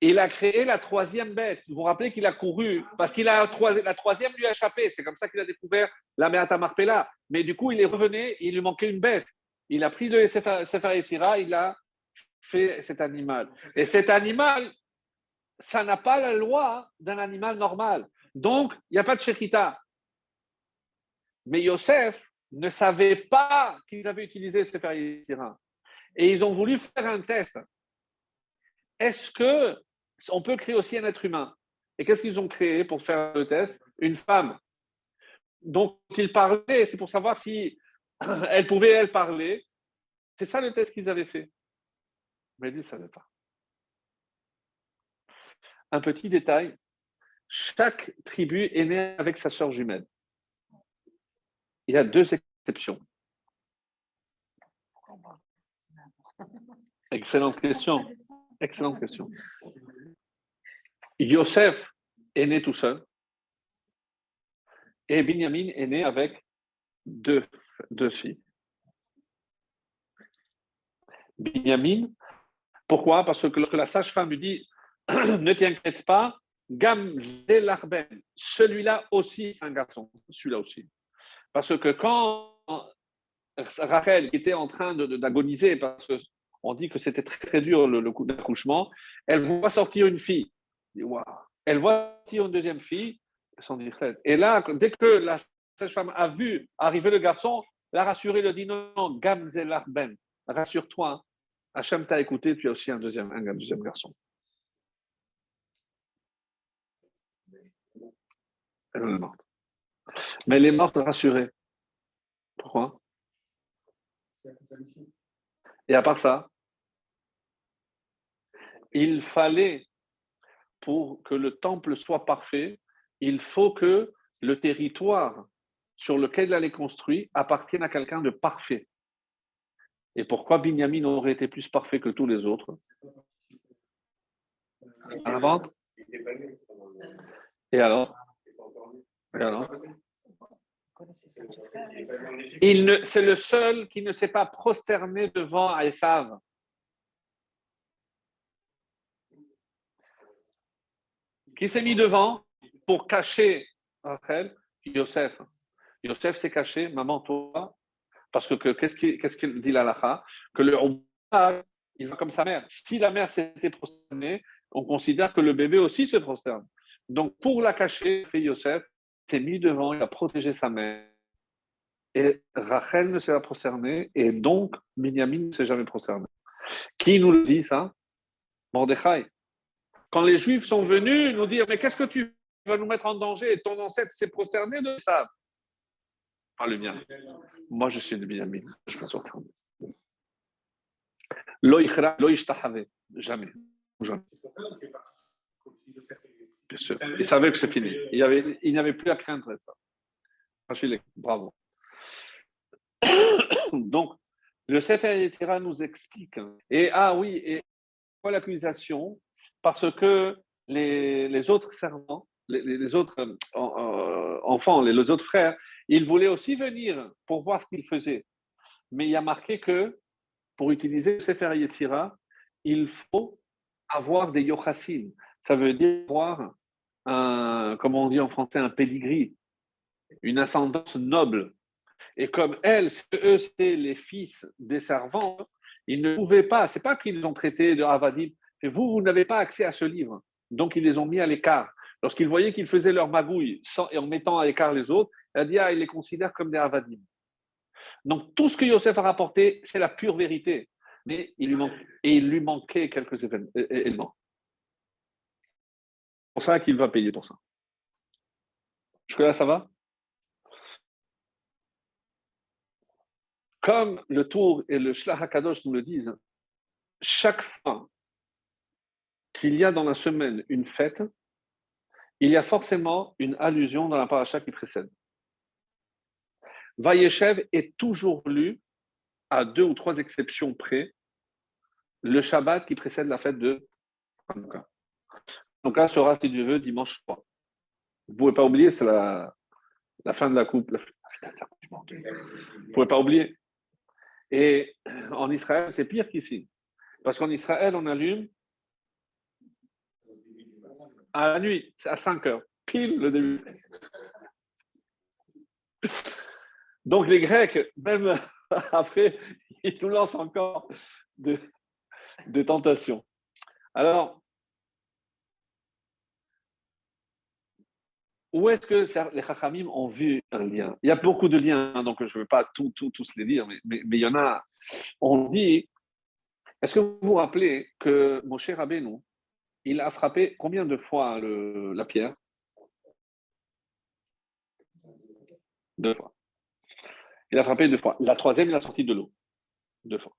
il a créé la troisième bête. Vous vous rappelez qu'il a couru? Parce qu'il a la troisième lui a échappé. C'est comme ça qu'il a découvert la Meata Marpella. Mais du coup, il est revenu, il lui manquait une bête. Il a pris le Sefer Sira, il a fait cet animal. Et cet animal, ça n'a pas la loi d'un animal normal. Donc, il n'y a pas de shechita. Mais Yosef ne savait pas qu'ils avaient utilisé Sefer Sira. Et ils ont voulu faire un test. Est-ce que on peut créer aussi un être humain? Et qu'est-ce qu'ils ont créé pour faire le test? Une femme. Donc, ils parlaient, c'est pour savoir si elle pouvait, elle, parler. C'est ça le test qu'ils avaient fait. Mais lui ne savait pas. Un petit détail, chaque tribu est née avec sa sœur jumelle. Il y a deux exceptions. Excellente question. Excellente question. Yosef est né tout seul et Binyamin est né avec deux, deux filles. Binyamin, pourquoi? Parce que lorsque la sage-femme lui dit Ne t'inquiète pas, Gam celui-là aussi c'est un garçon, celui-là aussi. Parce que quand Rachel était en train d'agoniser, parce qu'on dit que c'était très, très dur le, coup d'accouchement, elle voit sortir une fille. Elle voit sortir une deuxième fille, et là, dès que la sage-femme a vu arriver le garçon, la rassuré, lui dit non, non, Ben, rassure-toi, Hachem t'a écouté, tu as aussi un deuxième, deuxième garçon. Elle est morte. Mais elle est morte rassurée. Pourquoi? Et à part ça, il fallait, pour que le temple soit parfait, il faut que le territoire sur lequel elle est construite appartienne à quelqu'un de parfait. Et pourquoi Binyamin aurait été plus parfait que tous les autres? Et alors? Et alors? C'est le seul qui ne s'est pas prosterné devant Esav. Qui s'est mis devant pour cacher Rachel? Yosef. Yosef s'est caché, maman, toi, parce que qu'est-ce qu'il dit l'Alaha Que le il va comme sa mère. Si la mère s'était prosternée, on considère que le bébé aussi se prosterne. Donc, pour la cacher, Yosef s'est mis devant, il a protégé sa mère. Et Rachel ne s'est pas prosternée, et donc Binyamin ne s'est jamais prosterné. Qui nous le dit, ça? Mordechai. Quand les Juifs sont venus nous dire Mais qu'est-ce que tu vas nous mettre en danger? Ton ancêtre s'est prosterné de ça pas le mien. Moi, je suis de Binyamin. Je me surprendre. Jamais. Jamais. Bien sûr. Il savait que c'est fini. Il, avait, il n'avait plus à craindre ça. Bravo. Donc, le Sefer nous explique. Et ah oui, et l'accusation? Parce que les, autres servants, les, les autres euh, euh, enfants, les autres frères, il voulait aussi venir pour voir ce qu'il faisait. Mais il a marqué que pour utiliser Sefer Yetzira, il faut avoir des yochassim. Ça veut dire avoir un, comme on dit en français, un pedigree, une ascendance noble. Et comme elles, eux, c'était les fils des servants, ils ne pouvaient pas, c'est pas qu'ils ont traité de Avadim, vous, vous n'avez pas accès à ce livre. Donc, ils les ont mis à l'écart. Lorsqu'ils voyaient qu'ils faisaient leur magouille et en mettant à l'écart les autres, elle dit, ah, il les considère comme des avadim. Donc, tout ce que Yosef a rapporté, c'est la pure vérité. Mais il lui, et il lui manquait quelques éléments. C'est pour ça qu'il va payer pour ça. Jusque-là, ça va? Comme le tour et le Shlach HaKadosh nous le disent, chaque fois qu'il y a dans la semaine une fête, il y a forcément une allusion dans la paracha qui précède. Vayeshev est toujours lu, à deux ou trois exceptions près, le Shabbat qui précède la fête de Hanouka. Hanouka sera, si Dieu veut, dimanche 3. Vous ne pouvez pas oublier, c'est la, fin de la coupe. Vous ne pouvez pas oublier. Et en Israël, c'est pire qu'ici. Parce qu'en Israël, on allume à la nuit, à 5 heures, pile le début. Donc les Grecs, même après, ils nous lancent encore des tentations. Alors, où est-ce que les Chachamim ont vu un lien? Il y a beaucoup de liens, hein, donc je ne vais pas tous les dire, mais, il y en a. On dit, est-ce que vous vous rappelez que Moshe Rabbeinu, il a frappé combien de fois la pierre? Deux fois. Il a frappé deux fois. La troisième, il a sorti de l'eau. Deux fois.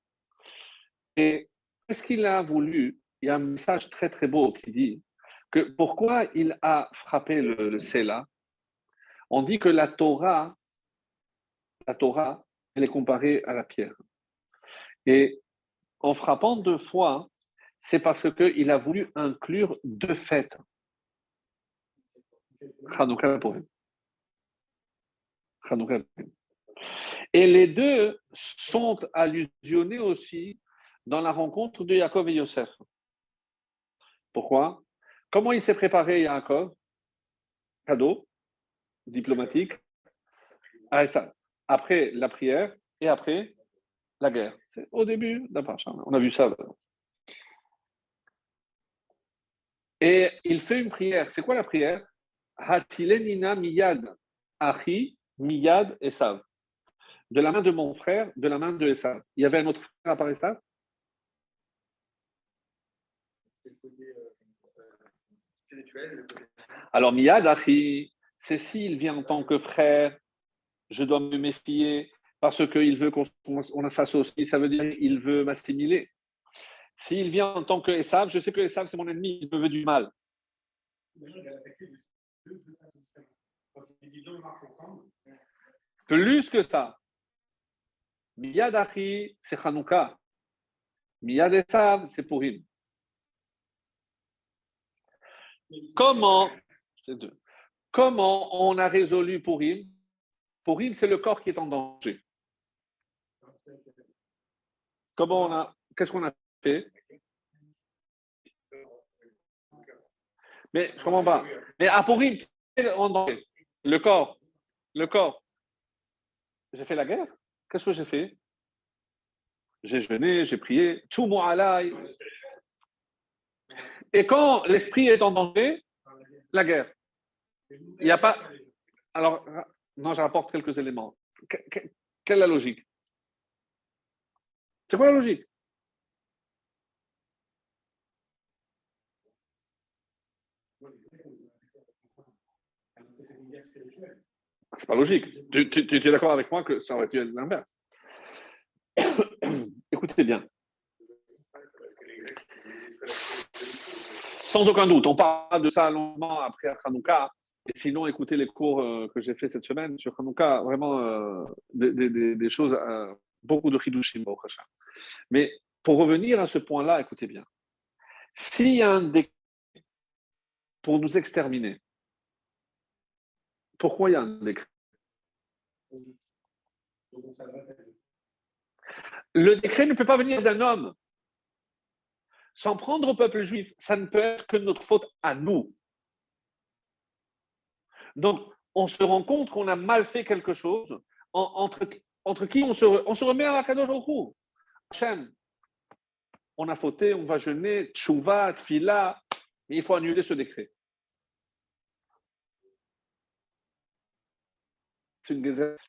Et qu'est-ce qu'il a voulu? Il y a un message très très beau qui dit que pourquoi il a frappé le, le On dit que la Torah, la Torah, elle est comparée à la pierre. Et en frappant deux fois, c'est parce qu'il a voulu inclure deux fêtes. Et les deux sont allusionnés aussi dans la rencontre de Jacob et Yosef. Pourquoi? Comment il s'est préparé, Yaakov? Cadeau diplomatique. Après la prière et après la guerre. C'est au début d'un On a vu ça. Et il fait une prière. C'est quoi la prière? Hatilenina miyad achi miyad esav. De la main de mon frère, de la main de Esav. Il y avait un autre frère à part Esav? Alors, miyad achi, c'est s'il vient en tant que frère, je dois me méfier parce qu'il veut qu'on s'associe, ça veut dire qu'il veut m'assimiler. S'il vient en tant que Esav, je sais que Esav, c'est mon ennemi, il me veut du mal. Plus que ça. Miyad Achi, c'est Hanouka. Miyad Esav, c'est Purim. Comment, comment on a résolu Purim? Purim, c'est le corps qui est en danger. Comment on a, qu'est-ce qu'on a mais je comprends pas. Mais à Purim, le corps, le corps. J'ai fait la guerre. Qu'est-ce que j'ai fait? J'ai jeûné, j'ai prié, tout mon alaï. Et quand l'esprit est en danger, la guerre. Il n'y a pas. Alors, non, je rapporte quelques éléments. Quelle est la logique? C'est quoi la logique? C'est pas logique. Tu, tu, es d'accord avec moi que ça aurait dû être l'inverse Écoutez bien. Sans aucun doute, on parle de ça longuement après Hanouka. Et sinon, écoutez les cours euh, que j'ai fait cette semaine sur Hanouka, vraiment euh, des, choses, euh, beaucoup de Hidushim au Mais pour revenir à ce point-là, écoutez bien. S'il y a un décret pour nous exterminer, pourquoi il y a un décret? Le décret ne peut pas venir d'un homme. S'en prendre au peuple juif, ça ne peut être que notre faute à nous. Donc, on se rend compte qu'on a mal fait quelque chose, entre, qui on se, on se remet à la Kadosh Hachem, on a fauté, on va jeûner, tchouva, tfila, mais il faut annuler ce décret.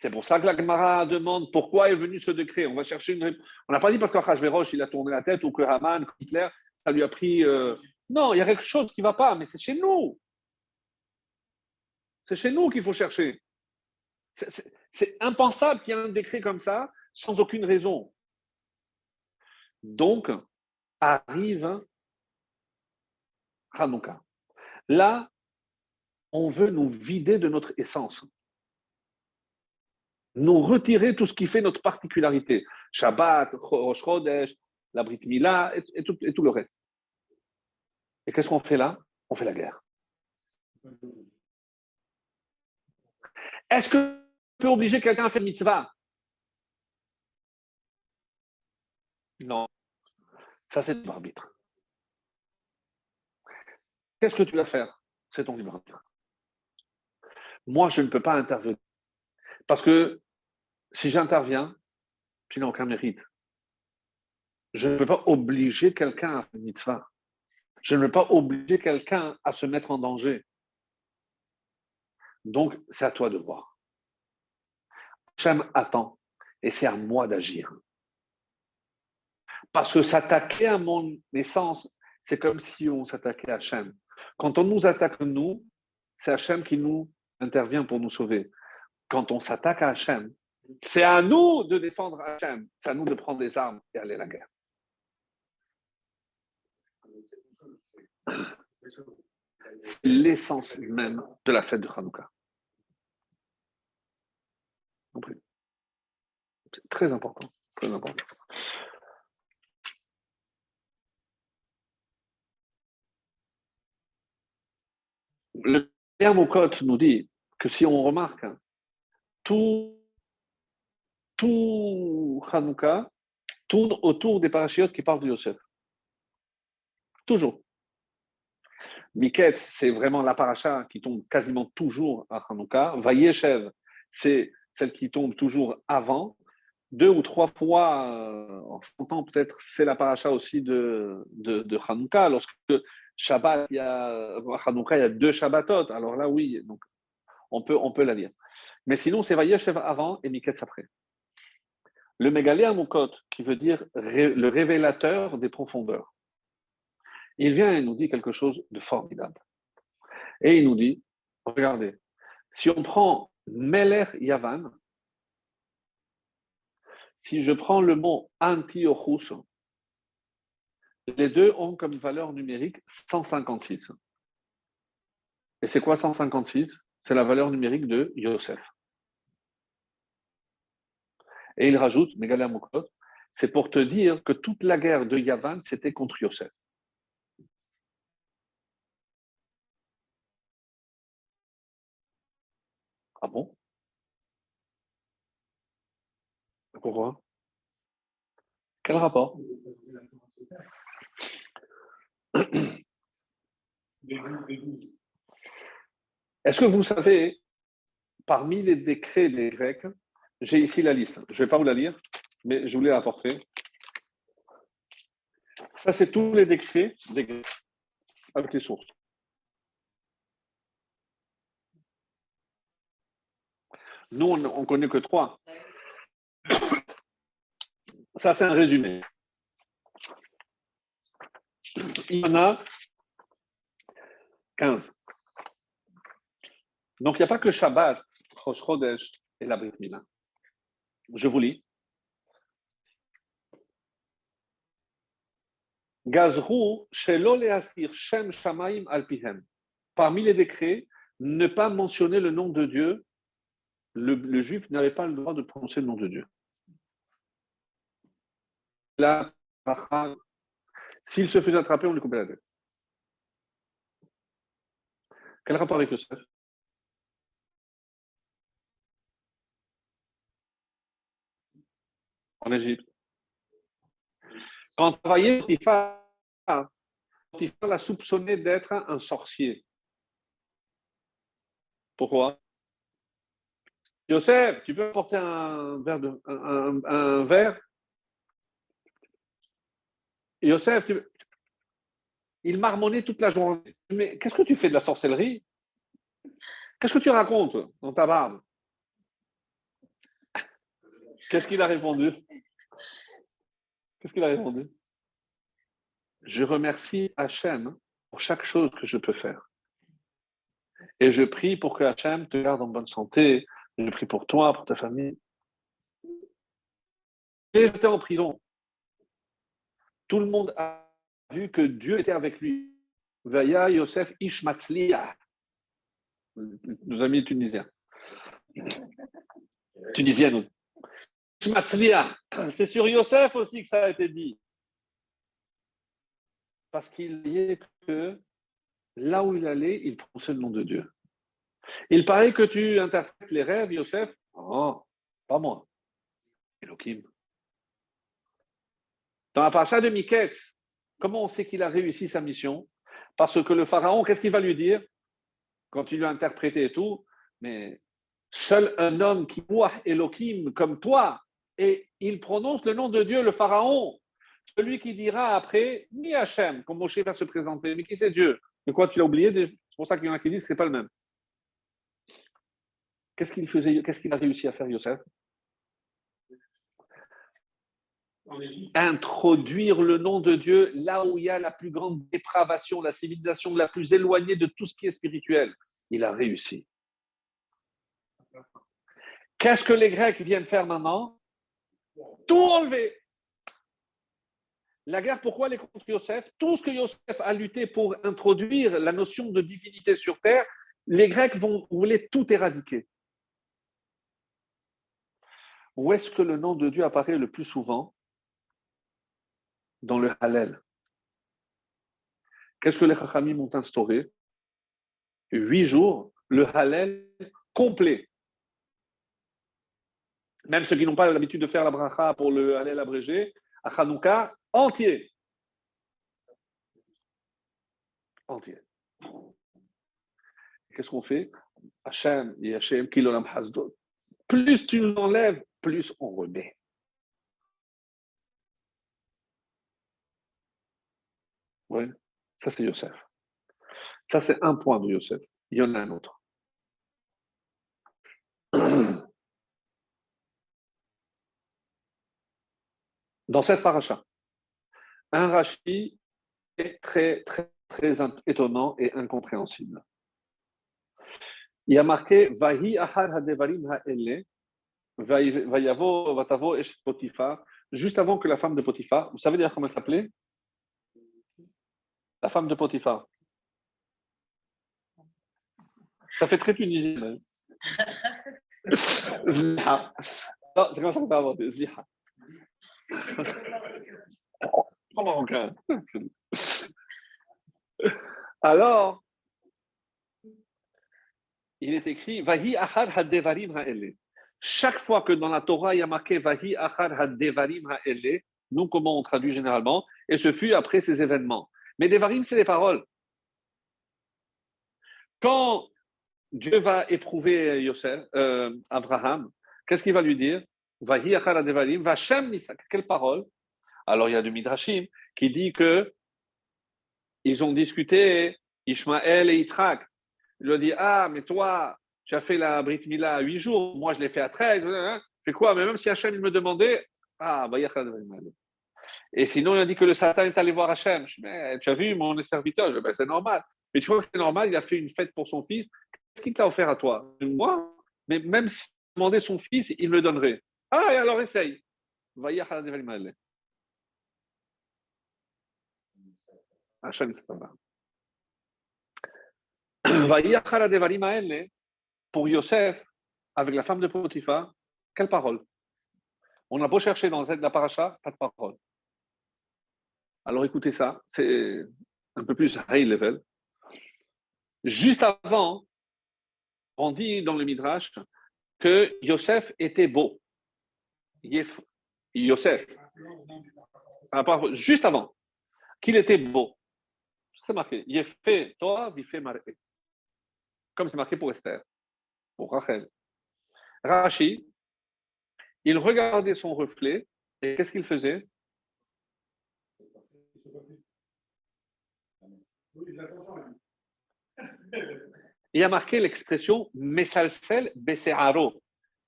C'est pour ça que la Gemara demande pourquoi est venu ce décret. On va chercher. On n'a pas dit parce qu'Achashverosh, il a tourné la tête ou que Haman, Hitler, ça lui a pris. Euh, non, il y a quelque chose qui ne va pas, mais c'est chez nous. C'est chez nous qu'il faut chercher. C'est impensable qu'il y ait un décret comme ça sans aucune raison. Donc, arrive Hanouka. Là, on veut nous vider de notre essence nous retirer tout ce qui fait notre particularité. Shabbat, Rosh Chodesh, la Brit Mila et, tout, le reste. Et qu'est-ce qu'on fait là? On fait la guerre. Est-ce que peut obliger quelqu'un à faire mitzvah? Non. Ça, c'est ton arbitre. Qu'est-ce que tu vas faire? C'est ton libre arbitre. Moi, je ne peux pas intervenir. Parce que si j'interviens, tu n'as aucun mérite. Je ne peux pas obliger quelqu'un à faire mitzvah. Je ne peux pas obliger quelqu'un à se mettre en danger. Donc, c'est à toi de voir. Hachem attend et c'est à moi d'agir. Parce que s'attaquer à mon essence, c'est comme si on s'attaquait à Hachem. Quand on nous attaque, nous, c'est Hachem qui nous intervient pour nous sauver. Quand on s'attaque à Hachem, c'est à nous de défendre Hachem, c'est à nous de prendre des armes et aller à la guerre. C'est l'essence même de la fête de Hanouka. C'est très important. Le Thermocode nous dit que si on remarque, hein, tout, tout Hanouka tourne autour des parachutes qui parlent de Yosef. Toujours. Miket, c'est vraiment la paracha qui tombe quasiment toujours à Hanouka. Vayeshev, c'est celle qui tombe toujours avant. Deux ou trois fois euh, en ce temps, peut-être, c'est la paracha aussi de, de, Hanouka. Lorsque Shabbat, il y a, Hanouka, il y a deux Shabbatot. Alors là, oui, on peut, on peut la lire. Mais sinon, c'est Vayeshev avant et Miketz après. Le Mégalé Amokot, qui veut dire le révélateur des profondeurs. Il vient et nous dit quelque chose de formidable. Et il nous dit, regardez, si on prend Meler Yavan, si je prends le mot Antiochus, les deux ont comme valeur numérique 156. Et c'est quoi 156 C'est la valeur numérique de Yosef. Et il rajoute, c'est pour te dire que toute la guerre de Yavan, c'était contre Yosef. Ah bon? Pourquoi? Quel rapport? Est-ce que vous savez, parmi les décrets des Grecs, j'ai ici la liste. Je ne vais pas vous la lire, mais je voulais la apporter. Ça, c'est tous les décrets avec les sources. Nous, on ne connaît que trois. Ça, c'est un résumé. Il y en a 15. Donc, il n'y a pas que Shabbat, Rosh Chodesh et la Brit Mila. Je vous lis. Gazrou, Shem Shamaim Alpihem. Parmi les décrets, ne pas mentionner le nom de Dieu le, juif n'avait pas le droit de prononcer le nom de Dieu. S'il se faisait attraper, on lui coupait la tête. Quel rapport avec le Égypte. Quand travaillait Potiphar, l'a soupçonné d'être un sorcier. Pourquoi? Yosef, tu peux apporter un verre de, tu... il marmonnait toute la journée. Mais qu'est-ce que tu fais de la sorcellerie? Qu'est-ce que tu racontes dans ta barbe? Qu'est-ce qu'il a répondu? Qu'est-ce qu'il a répondu? Je remercie Hachem pour chaque chose que je peux faire. Et je prie pour que Hachem te garde en bonne santé, je prie pour toi, pour ta famille. Il était en prison. Tout le monde a vu que Dieu était avec lui. Vaya Yosef Ishmatzliya. Nos amis tunisiens. Tunisiens. C'est sur Yosef aussi que ça a été dit. Parce qu'il voyait que là où il allait, il prononçait le nom de Dieu. Il paraît que tu interprètes les rêves, Yosef. Oh, pas moi. Elohim. Dans la parasha de Miket, comment on sait qu'il a réussi sa mission? Parce que le pharaon, qu'est-ce qu'il va lui dire? Quand il lui a interprété et tout, mais seul un homme qui voit Elohim comme toi, et il prononce le nom de Dieu, le pharaon, celui qui dira après, Mi Hachem, quand Moshe va se présenter, mais qui c'est Dieu? Mais quoi, tu l'as oublié? C'est pour ça qu'il y en a qui disent que ce n'est pas le même. Qu'est-ce qu'il faisait Qu'est-ce qu'il a réussi à faire, Yosef? Introduire le nom de Dieu là où il y a la plus grande dépravation, la civilisation la plus éloignée de tout ce qui est spirituel. Il a réussi. Qu'est-ce que les Grecs viennent faire maintenant? Tout enlever. La guerre, pourquoi les contre Yosef? Tout ce que Yosef a lutté pour introduire la notion de divinité sur terre, les Grecs vont vouloir tout éradiquer. Où est-ce que le nom de Dieu apparaît le plus souvent? Dans le Hallel. Qu'est-ce que les Chachamim ont instauré? Huit jours, le Hallel complet. Même ceux qui n'ont pas l'habitude de faire la bracha pour le Hallel abrégé, à Hanouka, entier. Entier. Qu'est-ce qu'on fait? Hachem, Hachem, Kilolam Hasdod. Plus tu nous enlèves, plus on remet. Oui, ça c'est Yosef. Ça c'est un point de Yosef. Il y en a un autre. Dans cette paracha, un Rashi est très, très, très étonnant et incompréhensible. Il y a marqué Vahi ahar hadevarim ha'ele Vayavo vatavo esh Potiphar, juste avant que la femme de Potiphar, vous savez déjà comment elle s'appelait? La femme de Potiphar. Ça fait très tunisien. Zliha. Non, c'est comme ça qu'on va inventer. Zliha. Alors, il est écrit Vahi achar ha'ele. Chaque fois que dans la Torah il y a marqué Vahi achar hadevarim ha'ele, nous comment on traduit généralement, et ce fut après ces événements. Mais devarim, c'est les paroles. Quand Dieu va éprouver Yosef, euh, Abraham, qu'est-ce qu'il va lui dire? Quelle parole? Alors il y a du Midrashim qui dit que ils ont discuté, Ishmaël et Yitzhak. Il lui a dit Ah, mais toi, tu as fait la Brit Mila à 8 jours, moi je l'ai fait à 13. Hein, fais quoi? Mais même si Hachem il me demandait, ah, Et sinon, il a dit que le Satan est allé voir Hachem. Je dis, mais tu as vu mon serviteur? Ben, C'est normal. Mais tu vois que c'est normal, il a fait une fête pour son fils. Qu'est-ce qu'il t'a offert à toi? Moi? Mais même si demandait son fils, il me le donnerait. Ah, alors essaye. Mal. pour Yosef, avec la femme de Potiphar, quelle parole? On a beau chercher dans la paracha, pas de parole. Alors écoutez ça, c'est un peu plus high level. Juste avant, on dit dans le Midrash que Yosef était beau. Yosef, juste avant, qu'il était beau. C'est marqué. Marqué. Comme c'est marqué pour Esther pour Rachel. Rachi, il regardait son reflet et qu'est-ce qu'il faisait? Il a marqué l'expression Mesalsel.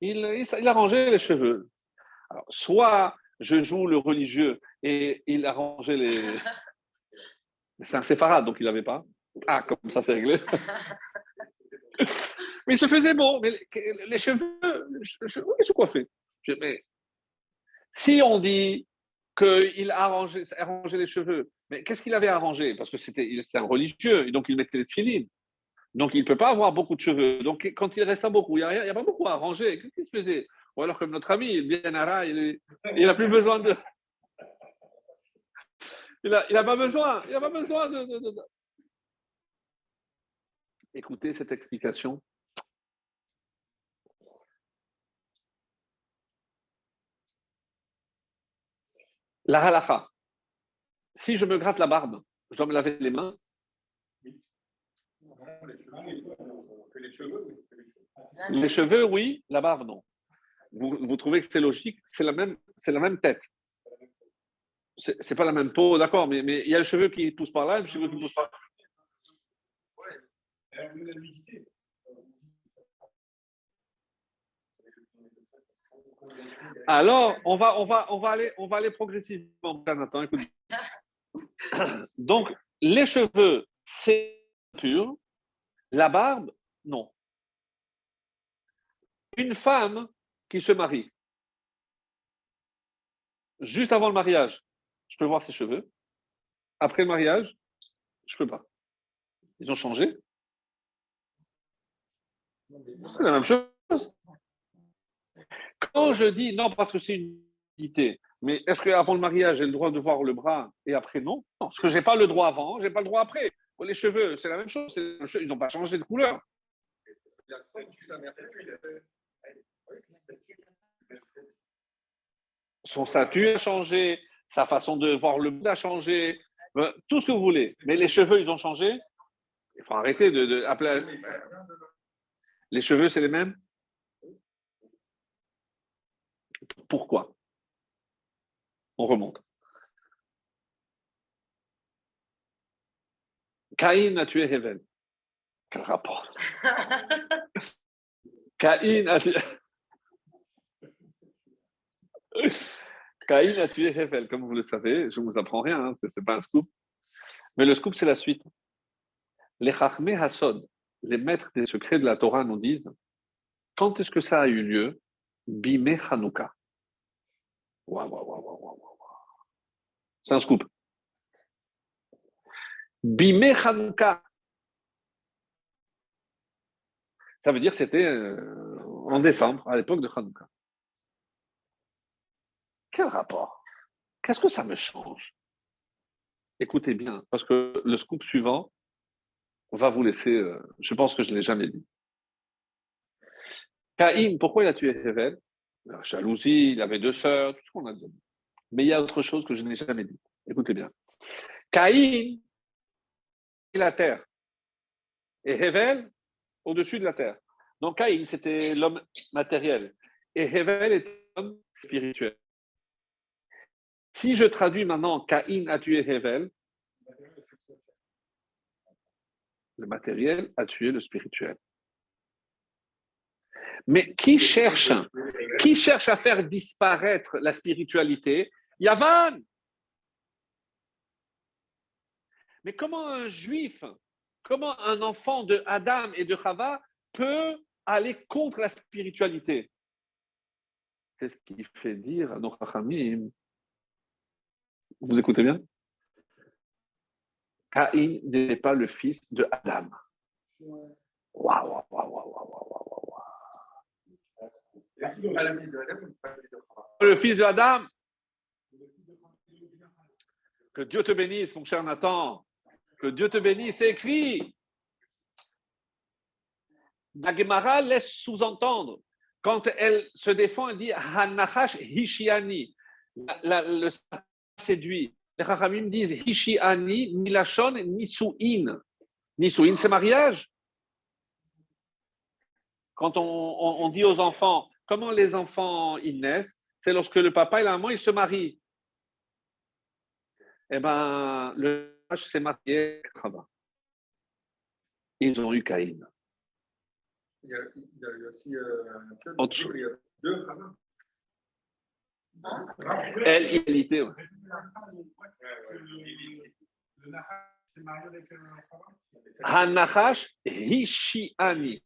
Il, il, il a rangé les cheveux. Alors, soit je joue le religieux et il a rangé les. C'est un séfarade, donc il n'avait pas. Ah, comme ça, c'est réglé. Mais il se faisait beau. Mais les cheveux, oui, se coiffait. Mais si on dit qu'il a arrangé, arrangé les cheveux, mais qu'est-ce qu'il avait arrangé? Parce que c'était un religieux, et donc il mettait les filines. Donc il ne peut pas avoir beaucoup de cheveux. Donc quand il reste pas beaucoup, il n'y a, a, pas beaucoup à arranger. Qu'est-ce qu'il se faisait? Ou alors comme notre ami, il vient à il n'a plus besoin de. Il n'a il a pas besoin. Il n'a pas besoin de, de, de- de- Écoutez cette explication. La halakha. Si je me gratte la barbe, je dois me laver les mains. Cheveux, oui. Les cheveux, oui. La barbe, non. Vous, vous trouvez que c'est logique C'est la même, c'est la même tête. C'est pas la même peau, d'accord, mais, mais il y a le cheveu qui pousse par là et le cheveu qui pousse par là. Alors, on va, on va, on va, aller, on va aller progressivement. Nathan, écoute. Donc, les cheveux, c'est pur. La barbe, non. Une femme qui se marie, juste avant le mariage, je peux voir ses cheveux. Après le mariage, je peux pas. Ils ont changé. C'est la même chose. Quand je dis non, parce que c'est une unité, mais est-ce qu'avant le mariage, j'ai le droit de voir le bras et après non? Non, parce que je n'ai pas le droit avant, je n'ai pas le droit après. Les cheveux, c'est la même chose, Ils n'ont pas changé de couleur. Son statut a changé, sa façon de voir le monde a changé, euh, tout ce que vous voulez. Mais les cheveux, ils ont changé? Il faut arrêter de, de appeler. Les cheveux, c'est les mêmes? Pourquoi? On remonte. Caïn a tué Hevel. Quel rapport? Caïn a tué. Caïn a tué Hevel, comme vous le savez. Je ne vous apprends rien, hein, ce n'est pas un scoop. Mais le scoop, c'est la suite. Les Chachmé Hassod, les maîtres des secrets de la Torah, nous disent quand est-ce que ça a eu lieu? Bimé Hanouka. C'est un scoop. Bimé Hanouka. Ça veut dire que c'était euh, en décembre, à l'époque de Hanouka. Quel rapport? Qu'est-ce que ça me change? Écoutez bien, parce que le scoop suivant va vous laisser. euh, je pense que je ne l'ai jamais dit. Caïn, pourquoi il a tué Hevel La jalousie, il avait deux sœurs, tout ce qu'on a dit. Mais il y a autre chose que je n'ai jamais dit. Écoutez bien. Caïn, la terre. Et Hevel, au-dessus de la terre. Donc Caïn, c'était l'homme matériel. Et Hevel était l'homme spirituel. Si je traduis maintenant Caïn a tué Hevel, le matériel a tué le spirituel. Mais qui cherche, qui cherche à faire disparaître la spiritualité? Yavan Mais comment un juif, comment un enfant de Adam et de Chava peut aller contre la spiritualité? C'est ce qui fait dire à nos. Vous écoutez bien? Caïn n'est pas le fils de Adam. Waouh. Le fils de Adam. Que Dieu te bénisse, mon cher Nathan. Que Dieu te bénisse. C'est écrit. La Gemara laisse sous-entendre. Quand elle se défend, elle dit Hanachash Hishiani. Séduit. Les Chachamim disent Hishiani, ni Lachon, ni Souin. Ni Souin, c'est mariage. Quand on, on- on dit aux enfants, comment les enfants ils naissent, c'est lorsque le papa et la maman ils se marient. Eh bien, le H s'est marié. Ils ont eu Caïn. Il y a, il y a eu aussi euh, deux. Elle, égalité. ouais. Hanachash Hishiani.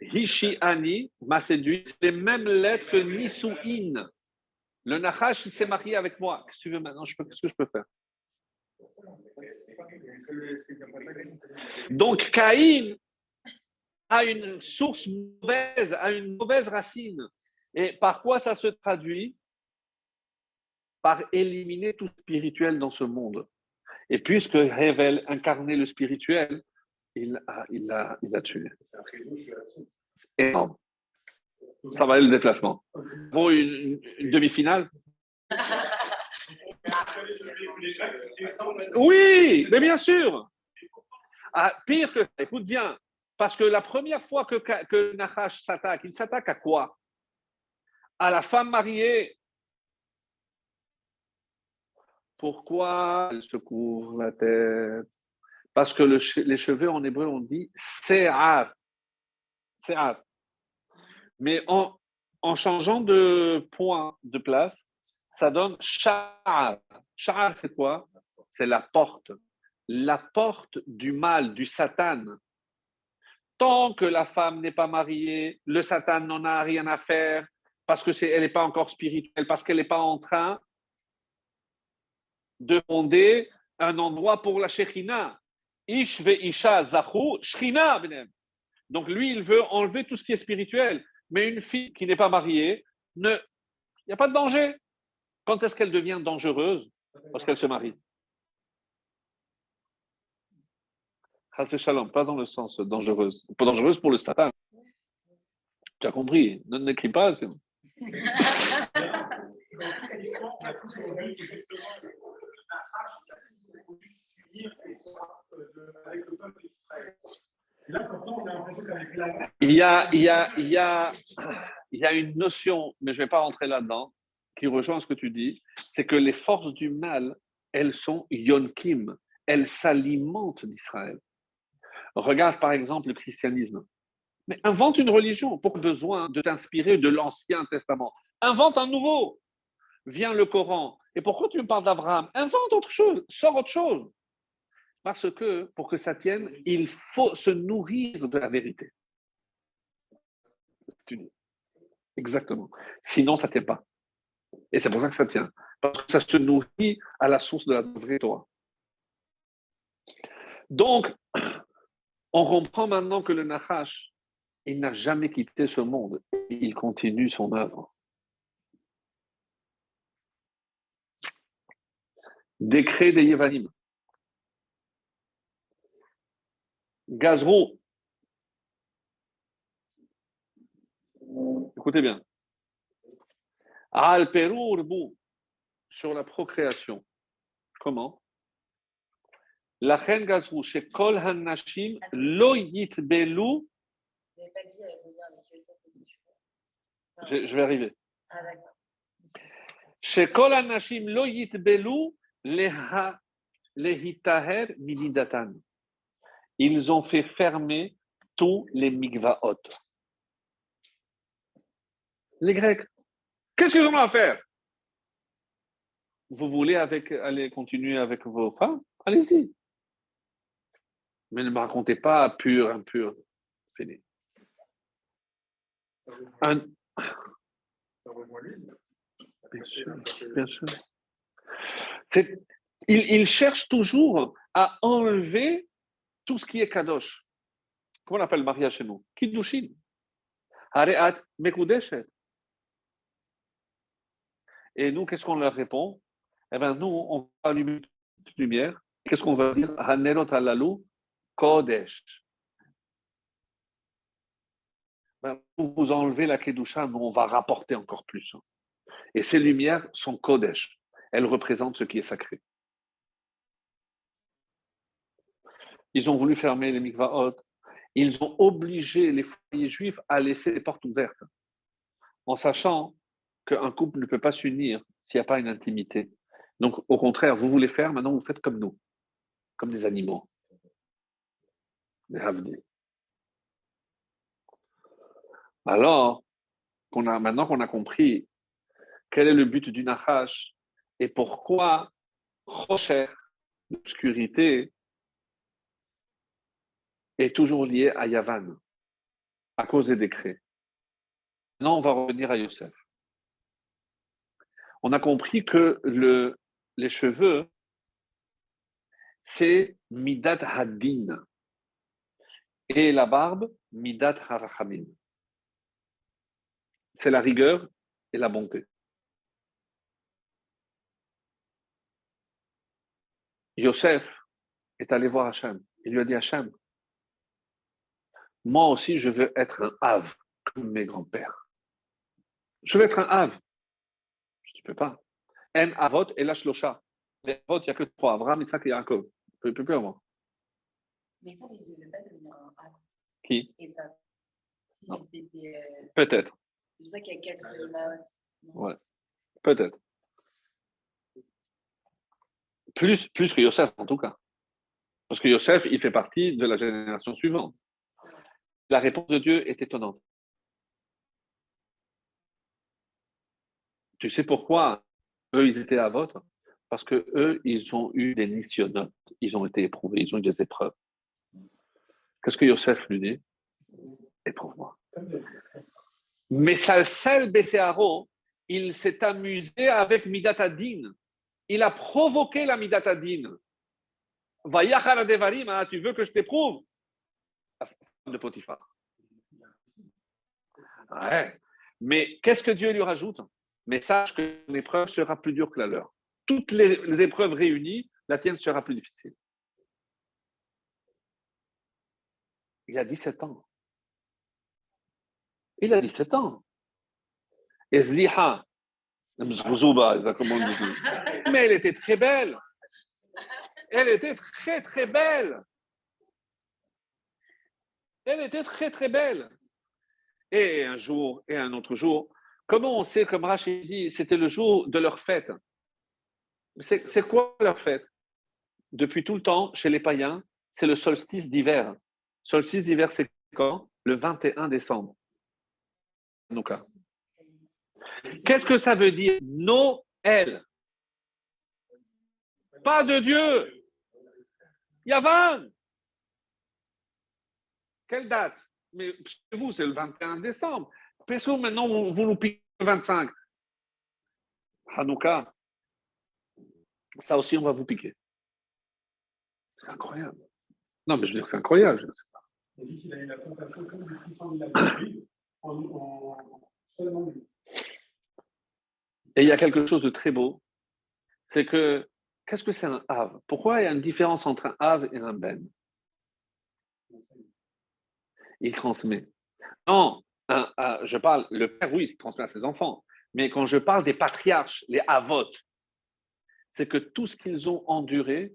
Hishiani m'a séduit. Les mêmes lettres que Nisuin. Le Nachash, il s'est marié avec moi. Qu'est-ce que tu veux maintenant? Qu'est-ce que je peux faire? Donc, Caïn a une source mauvaise, a une mauvaise racine. Et par quoi ça se traduit? Par éliminer tout spirituel dans ce monde. Et puisque Hevel incarnait le spirituel, il a, il a, il a tué. Énorme. Ça va aller le déplacement. Bon, une, une demi-finale Oui, mais bien sûr. Ah, pire que ça, écoute bien. Parce que la première fois que, que Nahash s'attaque, il s'attaque à quoi? À la femme mariée. Pourquoi elle se couvre la tête? Parce que les cheveux en hébreu, on dit. Se'ar. Mais en, changeant de point, de place, ça donne sha'ar. Sha'ar, c'est quoi? C'est la porte. La porte du mal, du Satan. Tant que la femme n'est pas mariée, le Satan n'en a rien à faire parce qu'elle n'est pas encore spirituelle, parce qu'elle n'est pas en train de fonder un endroit pour la Shekhinah. Ish isha zahu, Shrina Donc lui, il veut enlever tout ce qui est spirituel. Mais une fille qui n'est pas mariée, ne... il n'y a pas de danger. Quand est-ce qu'elle devient dangereuse Parce qu'elle se marie? Shalom, pas dans le sens dangereuse. Pas dangereuse pour le Satan. Tu as compris Ne n'écris pas. Il y a, il y a, il y a, il y a une notion, mais je ne vais pas rentrer là-dedans, qui rejoint ce que tu dis, c'est que les forces du mal, elles sont yonkim, elles s'alimentent d'Israël. Regarde par exemple le christianisme. Mais invente une religion pour besoin de t'inspirer de l'Ancien Testament. Invente un nouveau. Vient le Coran. Et pourquoi tu me parles d'Abraham? Invente autre chose, sors autre chose. Parce que pour que ça tienne, il faut se nourrir de la vérité. Exactement. Sinon, ça ne tient pas. Et c'est pour ça que ça tient. Parce que ça se nourrit à la source de la vraie Torah. Donc, on comprend maintenant que le Nahash, il n'a jamais quitté ce monde. Il continue son œuvre. Décret des Yevanim. Gazrou. Écoutez bien. Al Perurbu sur la procréation. Comment? La reine Gazrou, chez Kol Hanashim, lo Belu. Je, je vais arriver. Ah. Chez Kol Hanashim, lo Belu, lehitaher mididatan ils ont fait fermer tous les mikvaot. Les Grecs, qu'est-ce qu'ils ont à faire? Vous voulez avec, aller continuer avec vos femmes? Allez-y. Mais ne me racontez pas pur, impur. Fini. Un... Bien sûr, bien sûr. Il, il cherche toujours à enlever tout ce qui est kadosh. Comment on appelle mariage chez nous? Kiddushin. Hareat Mekudeshet. Et nous, qu'est-ce qu'on leur répond? Eh bien, nous, on va allumer une lumière. Qu'est-ce qu'on va dire? Hanerot alalu Kodesh. Ben, vous enlever la Kedusha, nous, on va rapporter encore plus. Et ces lumières sont Kodesh. Elles représentent ce qui est sacré. Ils ont voulu fermer les mikvaot. Ils ont obligé les foyers juifs à laisser les portes ouvertes, en sachant qu'un couple ne peut pas s'unir s'il n'y a pas une intimité. Donc, au contraire, vous voulez faire, maintenant vous faites comme nous, comme des animaux. Alors, a, maintenant qu'on a compris quel est le but du Nahash et pourquoi Rocher, l'obscurité, est toujours lié à Yavan, à cause des décrets? Maintenant, on va revenir à Yosef. On a compris que le, les cheveux, c'est Midat Hadin. Et la barbe, Midat Harachamim. C'est la rigueur et la bonté. Yosef est allé voir Hachem. Il lui a dit Hachem, moi aussi je veux être un Ave comme mes grands-pères. Je veux être un Ave. Je ne peux pas. En Avot et la Shlosha. Les Avot, il n'y a que trois Abraham, Isaac et Yaakov. Je ne peux plus avoir. Mais ça, il ne devait pas devenir un Ave. Qui? Et ça. Si, Non. c'était. euh, Peut-être. C'est pour ça qu'il y a quatre Imaot. Ouais. Peut-être. Plus, plus que Yosef, en tout cas. Parce que Yosef, il fait partie de la génération suivante. La réponse de Dieu est étonnante. Tu sais pourquoi eux, ils étaient à votre? Parce que eux, ils ont eu des nissionotes. Ils ont été éprouvés, ils ont eu des épreuves. Qu'est-ce que Yosef lui dit? Éprouve-moi. Mais Salsel Besséaro, il s'est amusé avec Midatadin. Il a provoqué la Midatadin. Vayachar Devarim, hein, tu veux que je t'éprouve? La femme de Potiphar. Mais qu'est-ce que Dieu lui rajoute? Mais sache que ton épreuve sera plus dure que la leur. Toutes les, les épreuves réunies, la tienne sera plus difficile. Il a 17 ans. Il a 17 ans. Et Zliha, Mzgouzouba, comme on dit. Mais elle était très belle. Elle était très, très belle. Elle était très, très belle. Et un jour, et un autre jour, comment on sait, comme Rachid dit, c'était le jour de leur fête? C'est quoi leur fête? Depuis tout le temps, chez les païens, c'est le solstice d'hiver. Solstice d'hiver, c'est quand? Le 21 décembre. Qu'est-ce que ça veut dire? Noël Pas de Dieu. Yavan. Quelle date? Mais chez vous, c'est le 21 décembre. Parce maintenant, vous, nous piquez le 25. Hanouka. Ça aussi, on va vous piquer. C'est incroyable. Non, mais je veux dire, c'est incroyable. Il dit qu'il a eu la tentation comme des 600 000 habitudes en, en seulement. Et il y a quelque chose de très beau, c'est que qu'est-ce que c'est un Have? Pourquoi il y a une différence entre un Have et un Ben? Il transmet. Non, je parle, le père, oui, il transmet à ses enfants. Mais quand je parle des patriarches, les Havot, c'est que tout ce qu'ils ont enduré,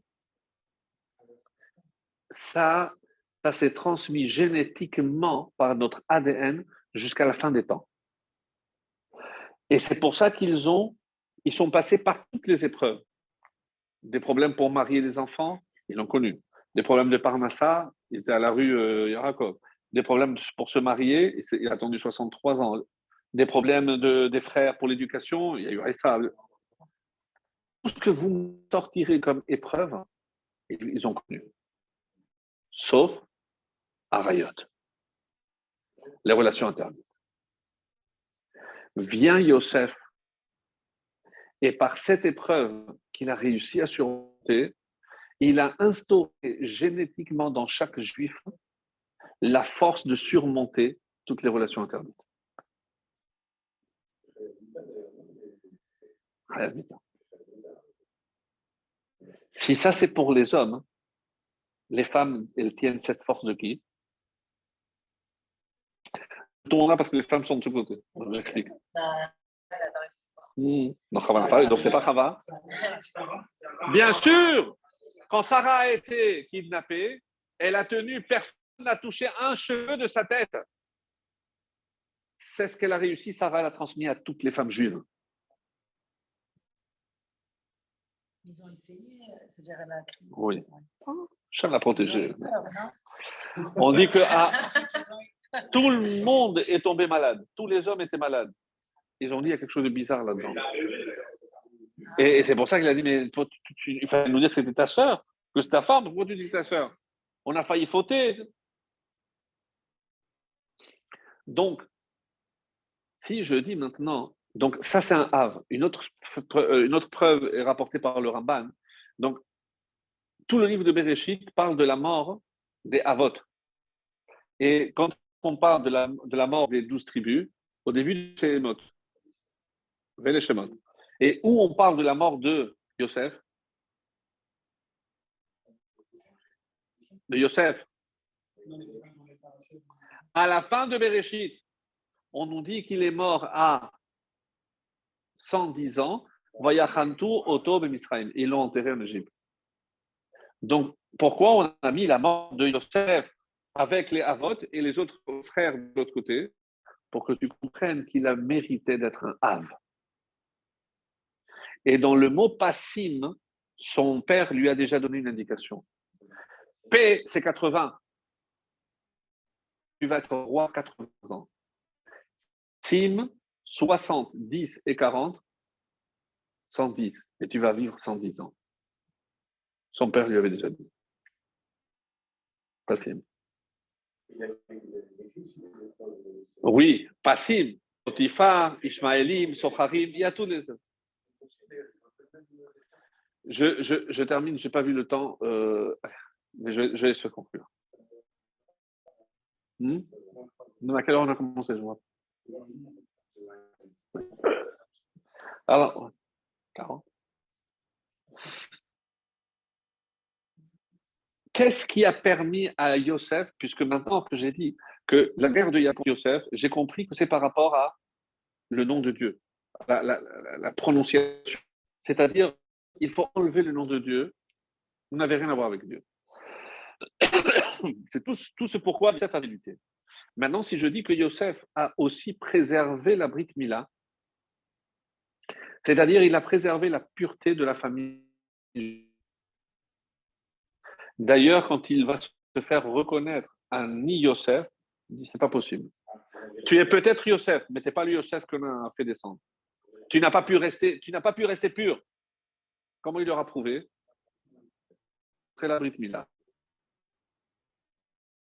ça, ça s'est transmis génétiquement par notre ADN jusqu'à la fin des temps. Et c'est pour ça qu'ils ont, ils sont passés par toutes les épreuves. Des problèmes pour marier les enfants, ils l'ont connu. Des problèmes de Parnassa, il était à la rue euh, Yarakov. Des problèmes pour se marier, il a attendu 63 ans. Des problèmes de, des frères pour l'éducation, il y a eu ça. Tout ce que vous sortirez comme épreuve, ils ont connu. Sauf Arayot. Les relations internes vient Yosef. Et par cette épreuve qu'il a réussi à surmonter, il a instauré génétiquement dans chaque juif la force de surmonter toutes les relations interdites. Si ça c'est pour les hommes, les femmes, elles tiennent cette force de qui? Tournera parce que les femmes sont de ce côté. J'explique. Elle a pas réussi. Hmm. Donc, c'est pas Chava. Bien sûr, quand Sarah a été kidnappée, elle a tenu, personne n'a touché un cheveu de sa tête. C'est ce qu'elle a réussi, Sarah l'a transmis à toutes les femmes juives. Ils ont essayé, euh, c'est-à-dire elle a crié. Oui. Chacun l'a protégée. Non? On dit que ah, tout le monde est tombé malade. Tous les hommes étaient malades. Ils ont dit il y a quelque chose de bizarre là-dedans. Et, c'est pour ça qu'il a dit mais tu- tu- il fallait nous dire que c'était ta sœur, que c'est ta femme. Pourquoi tu dis que ta sœur? On a failli fauter. Donc, si je dis maintenant, donc ça c'est un Havre. Une autre, euh, une autre preuve est rapportée par le Ramban. Donc, tout le livre de Bereshit parle de la mort des Havot. Et quand on parle de la, de la mort des douze tribus, au début de Shemot, et où on parle de la mort de Yosef, de Yosef. C'est. À la fin de Bereshit, on nous dit qu'il est mort à 110 ans. Ils l'ont enterré en Égypte. Donc, pourquoi on a mis la mort de Yosef avec les Avot et les autres frères de l'autre côté Pour que tu comprennes qu'il a mérité d'être un Av. Et dans le mot passim, son père lui a déjà donné une indication. P, c'est 80. Tu vas être roi 80 ans. Sim, 60, 10 et 40, 110. Et tu vas vivre 110 ans. Son père lui avait déjà dit. Passim. Oui, Passim, Potiphar, Ishmaelim, Socharim, il y a tous les. Je, je, je termine, je n'ai pas vu le temps, euh, mais je, je vais se conclure. Hmm? À quelle heure on a commencé, je vois Alors, 40. Qu'est-ce qui a permis à Yosef, puisque maintenant que j'ai dit que la guerre de Yosef, j'ai compris que c'est par rapport à le nom de Dieu, la, prononciation. C'est-à-dire, il faut enlever le nom de Dieu. Vous n'avez rien à voir avec Dieu. C'est tout, ce pourquoi Yosef a lutté. Maintenant, si je dis que Yosef a aussi préservé la Brit Mila, c'est-à-dire il a préservé la pureté de la famille. D'ailleurs, quand il va se faire reconnaître un Yosef, il dit c'est pas possible. Tu es peut-être Yosef, mais tu n'es pas le Yosef que l'on a fait descendre. Tu n'as pas pu rester, tu n'as pas pu rester pur. Comment il leur a prouvé? Après la Brit Mila.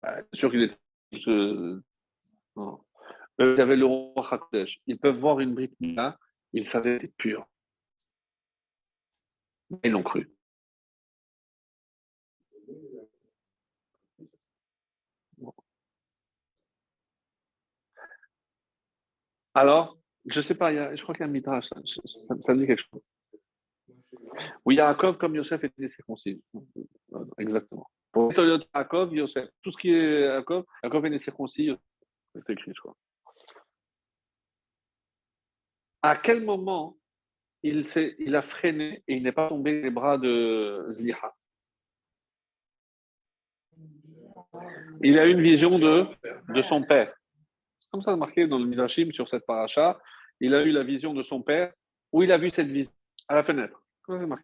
C'est sûr qu'il était. euh, non. Eux, Ils avaient le roi Hakodesh. Ils peuvent voir une Brit Mila, ils savaient pur. Mais Ils l'ont cru. Alors, je ne sais pas, il y a- je crois qu'il y a un midrash, ça, me dit quelque chose. Oui, Yaakov comme Yosef était circoncis. Exactement. Pour Yosef, tout ce qui est Yaakov, Yaakov est né circoncis, c'est écrit, je crois. À quel moment il, il a freiné et il n'est pas tombé les bras de Zliha? Il a eu une vision de, de son père. Comme ça, marqué dans le Midrashim sur cette paracha, il a eu la vision de son père. Où il a vu cette vision À la fenêtre. Comment.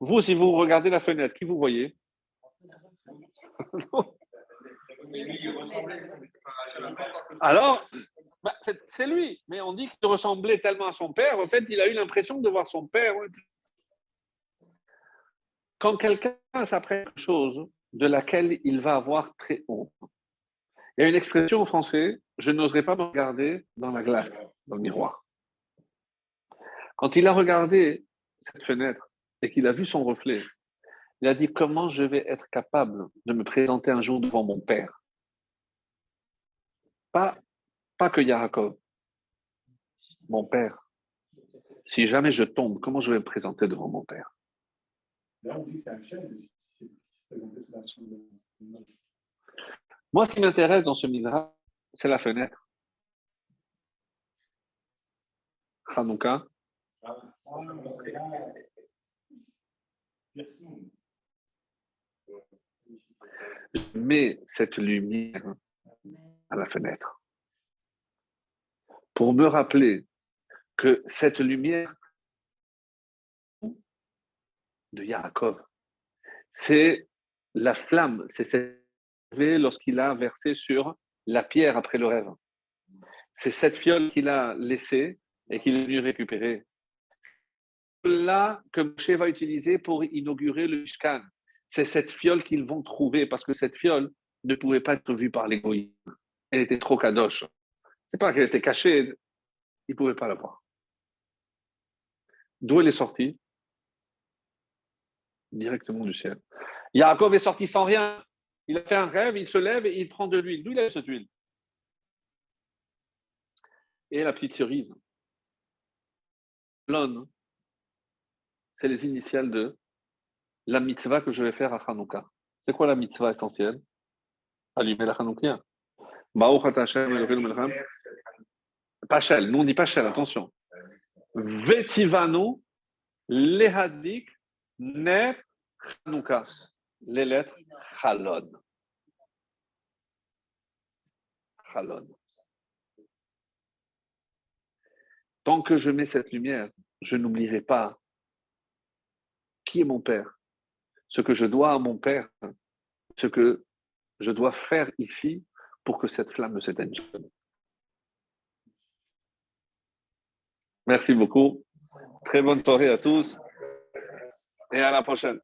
Vous, si vous regardez la fenêtre, qui vous voyez? Alors, bah, c'est lui. Mais on dit qu'il ressemblait tellement à son père. En fait, il a eu l'impression de voir son père. Quand quelqu'un s'apprête quelque chose de laquelle il va avoir très honte, il y a une expression en français je n'oserais pas me regarder dans la glace, dans le miroir. Quand il a regardé cette fenêtre et qu'il a vu son reflet, il a dit comment je vais être capable de me présenter un jour devant mon père? Pas, pas que Yaakov, mon père. Si jamais je tombe, comment je vais me présenter devant mon père? Là, on dit que c'est Hachem qui s'est présenté sous la forme de- Moi, ce qui m'intéresse dans ce midrash, c'est la fenêtre. Hanouka, je mets cette lumière à la fenêtre pour me rappeler que cette lumière de Yaakov, c'est la flamme, c'est cette lorsqu'il a versé sur la pierre après le rêve. C'est cette fiole qu'il a laissée et qu'il est venu récupérer. Là que Moshe va utiliser pour inaugurer le Mishkan, c'est cette fiole qu'ils vont trouver parce que cette fiole ne pouvait pas être vue par l'égoïsme. Elle était trop kadosh. C'est pas qu'elle était cachée, ils ne pouvaient pas la voir. D'où elle est sortie? Directement du ciel. Yaakov est sorti sans rien. Il a fait un rêve, il se lève et il prend de l'huile. D'où il a cette huile? Et la petite cerise. L'on, c'est les initiales de la mitzvah que je vais faire à Hanouka. C'est quoi la mitzvah essentielle? Allumer la Hanoukia. Pachel, nous on dit Pachel, attention. Vetivanu lehadik ner Hanouka. Les lettres Chalon. Chalon. Tant que je mets cette lumière, je n'oublierai pas qui est mon père, ce que je dois à mon père, ce que je dois faire ici pour que cette flamme ne s'éteigne jamais. Merci beaucoup. Très bonne soirée à tous et à la prochaine.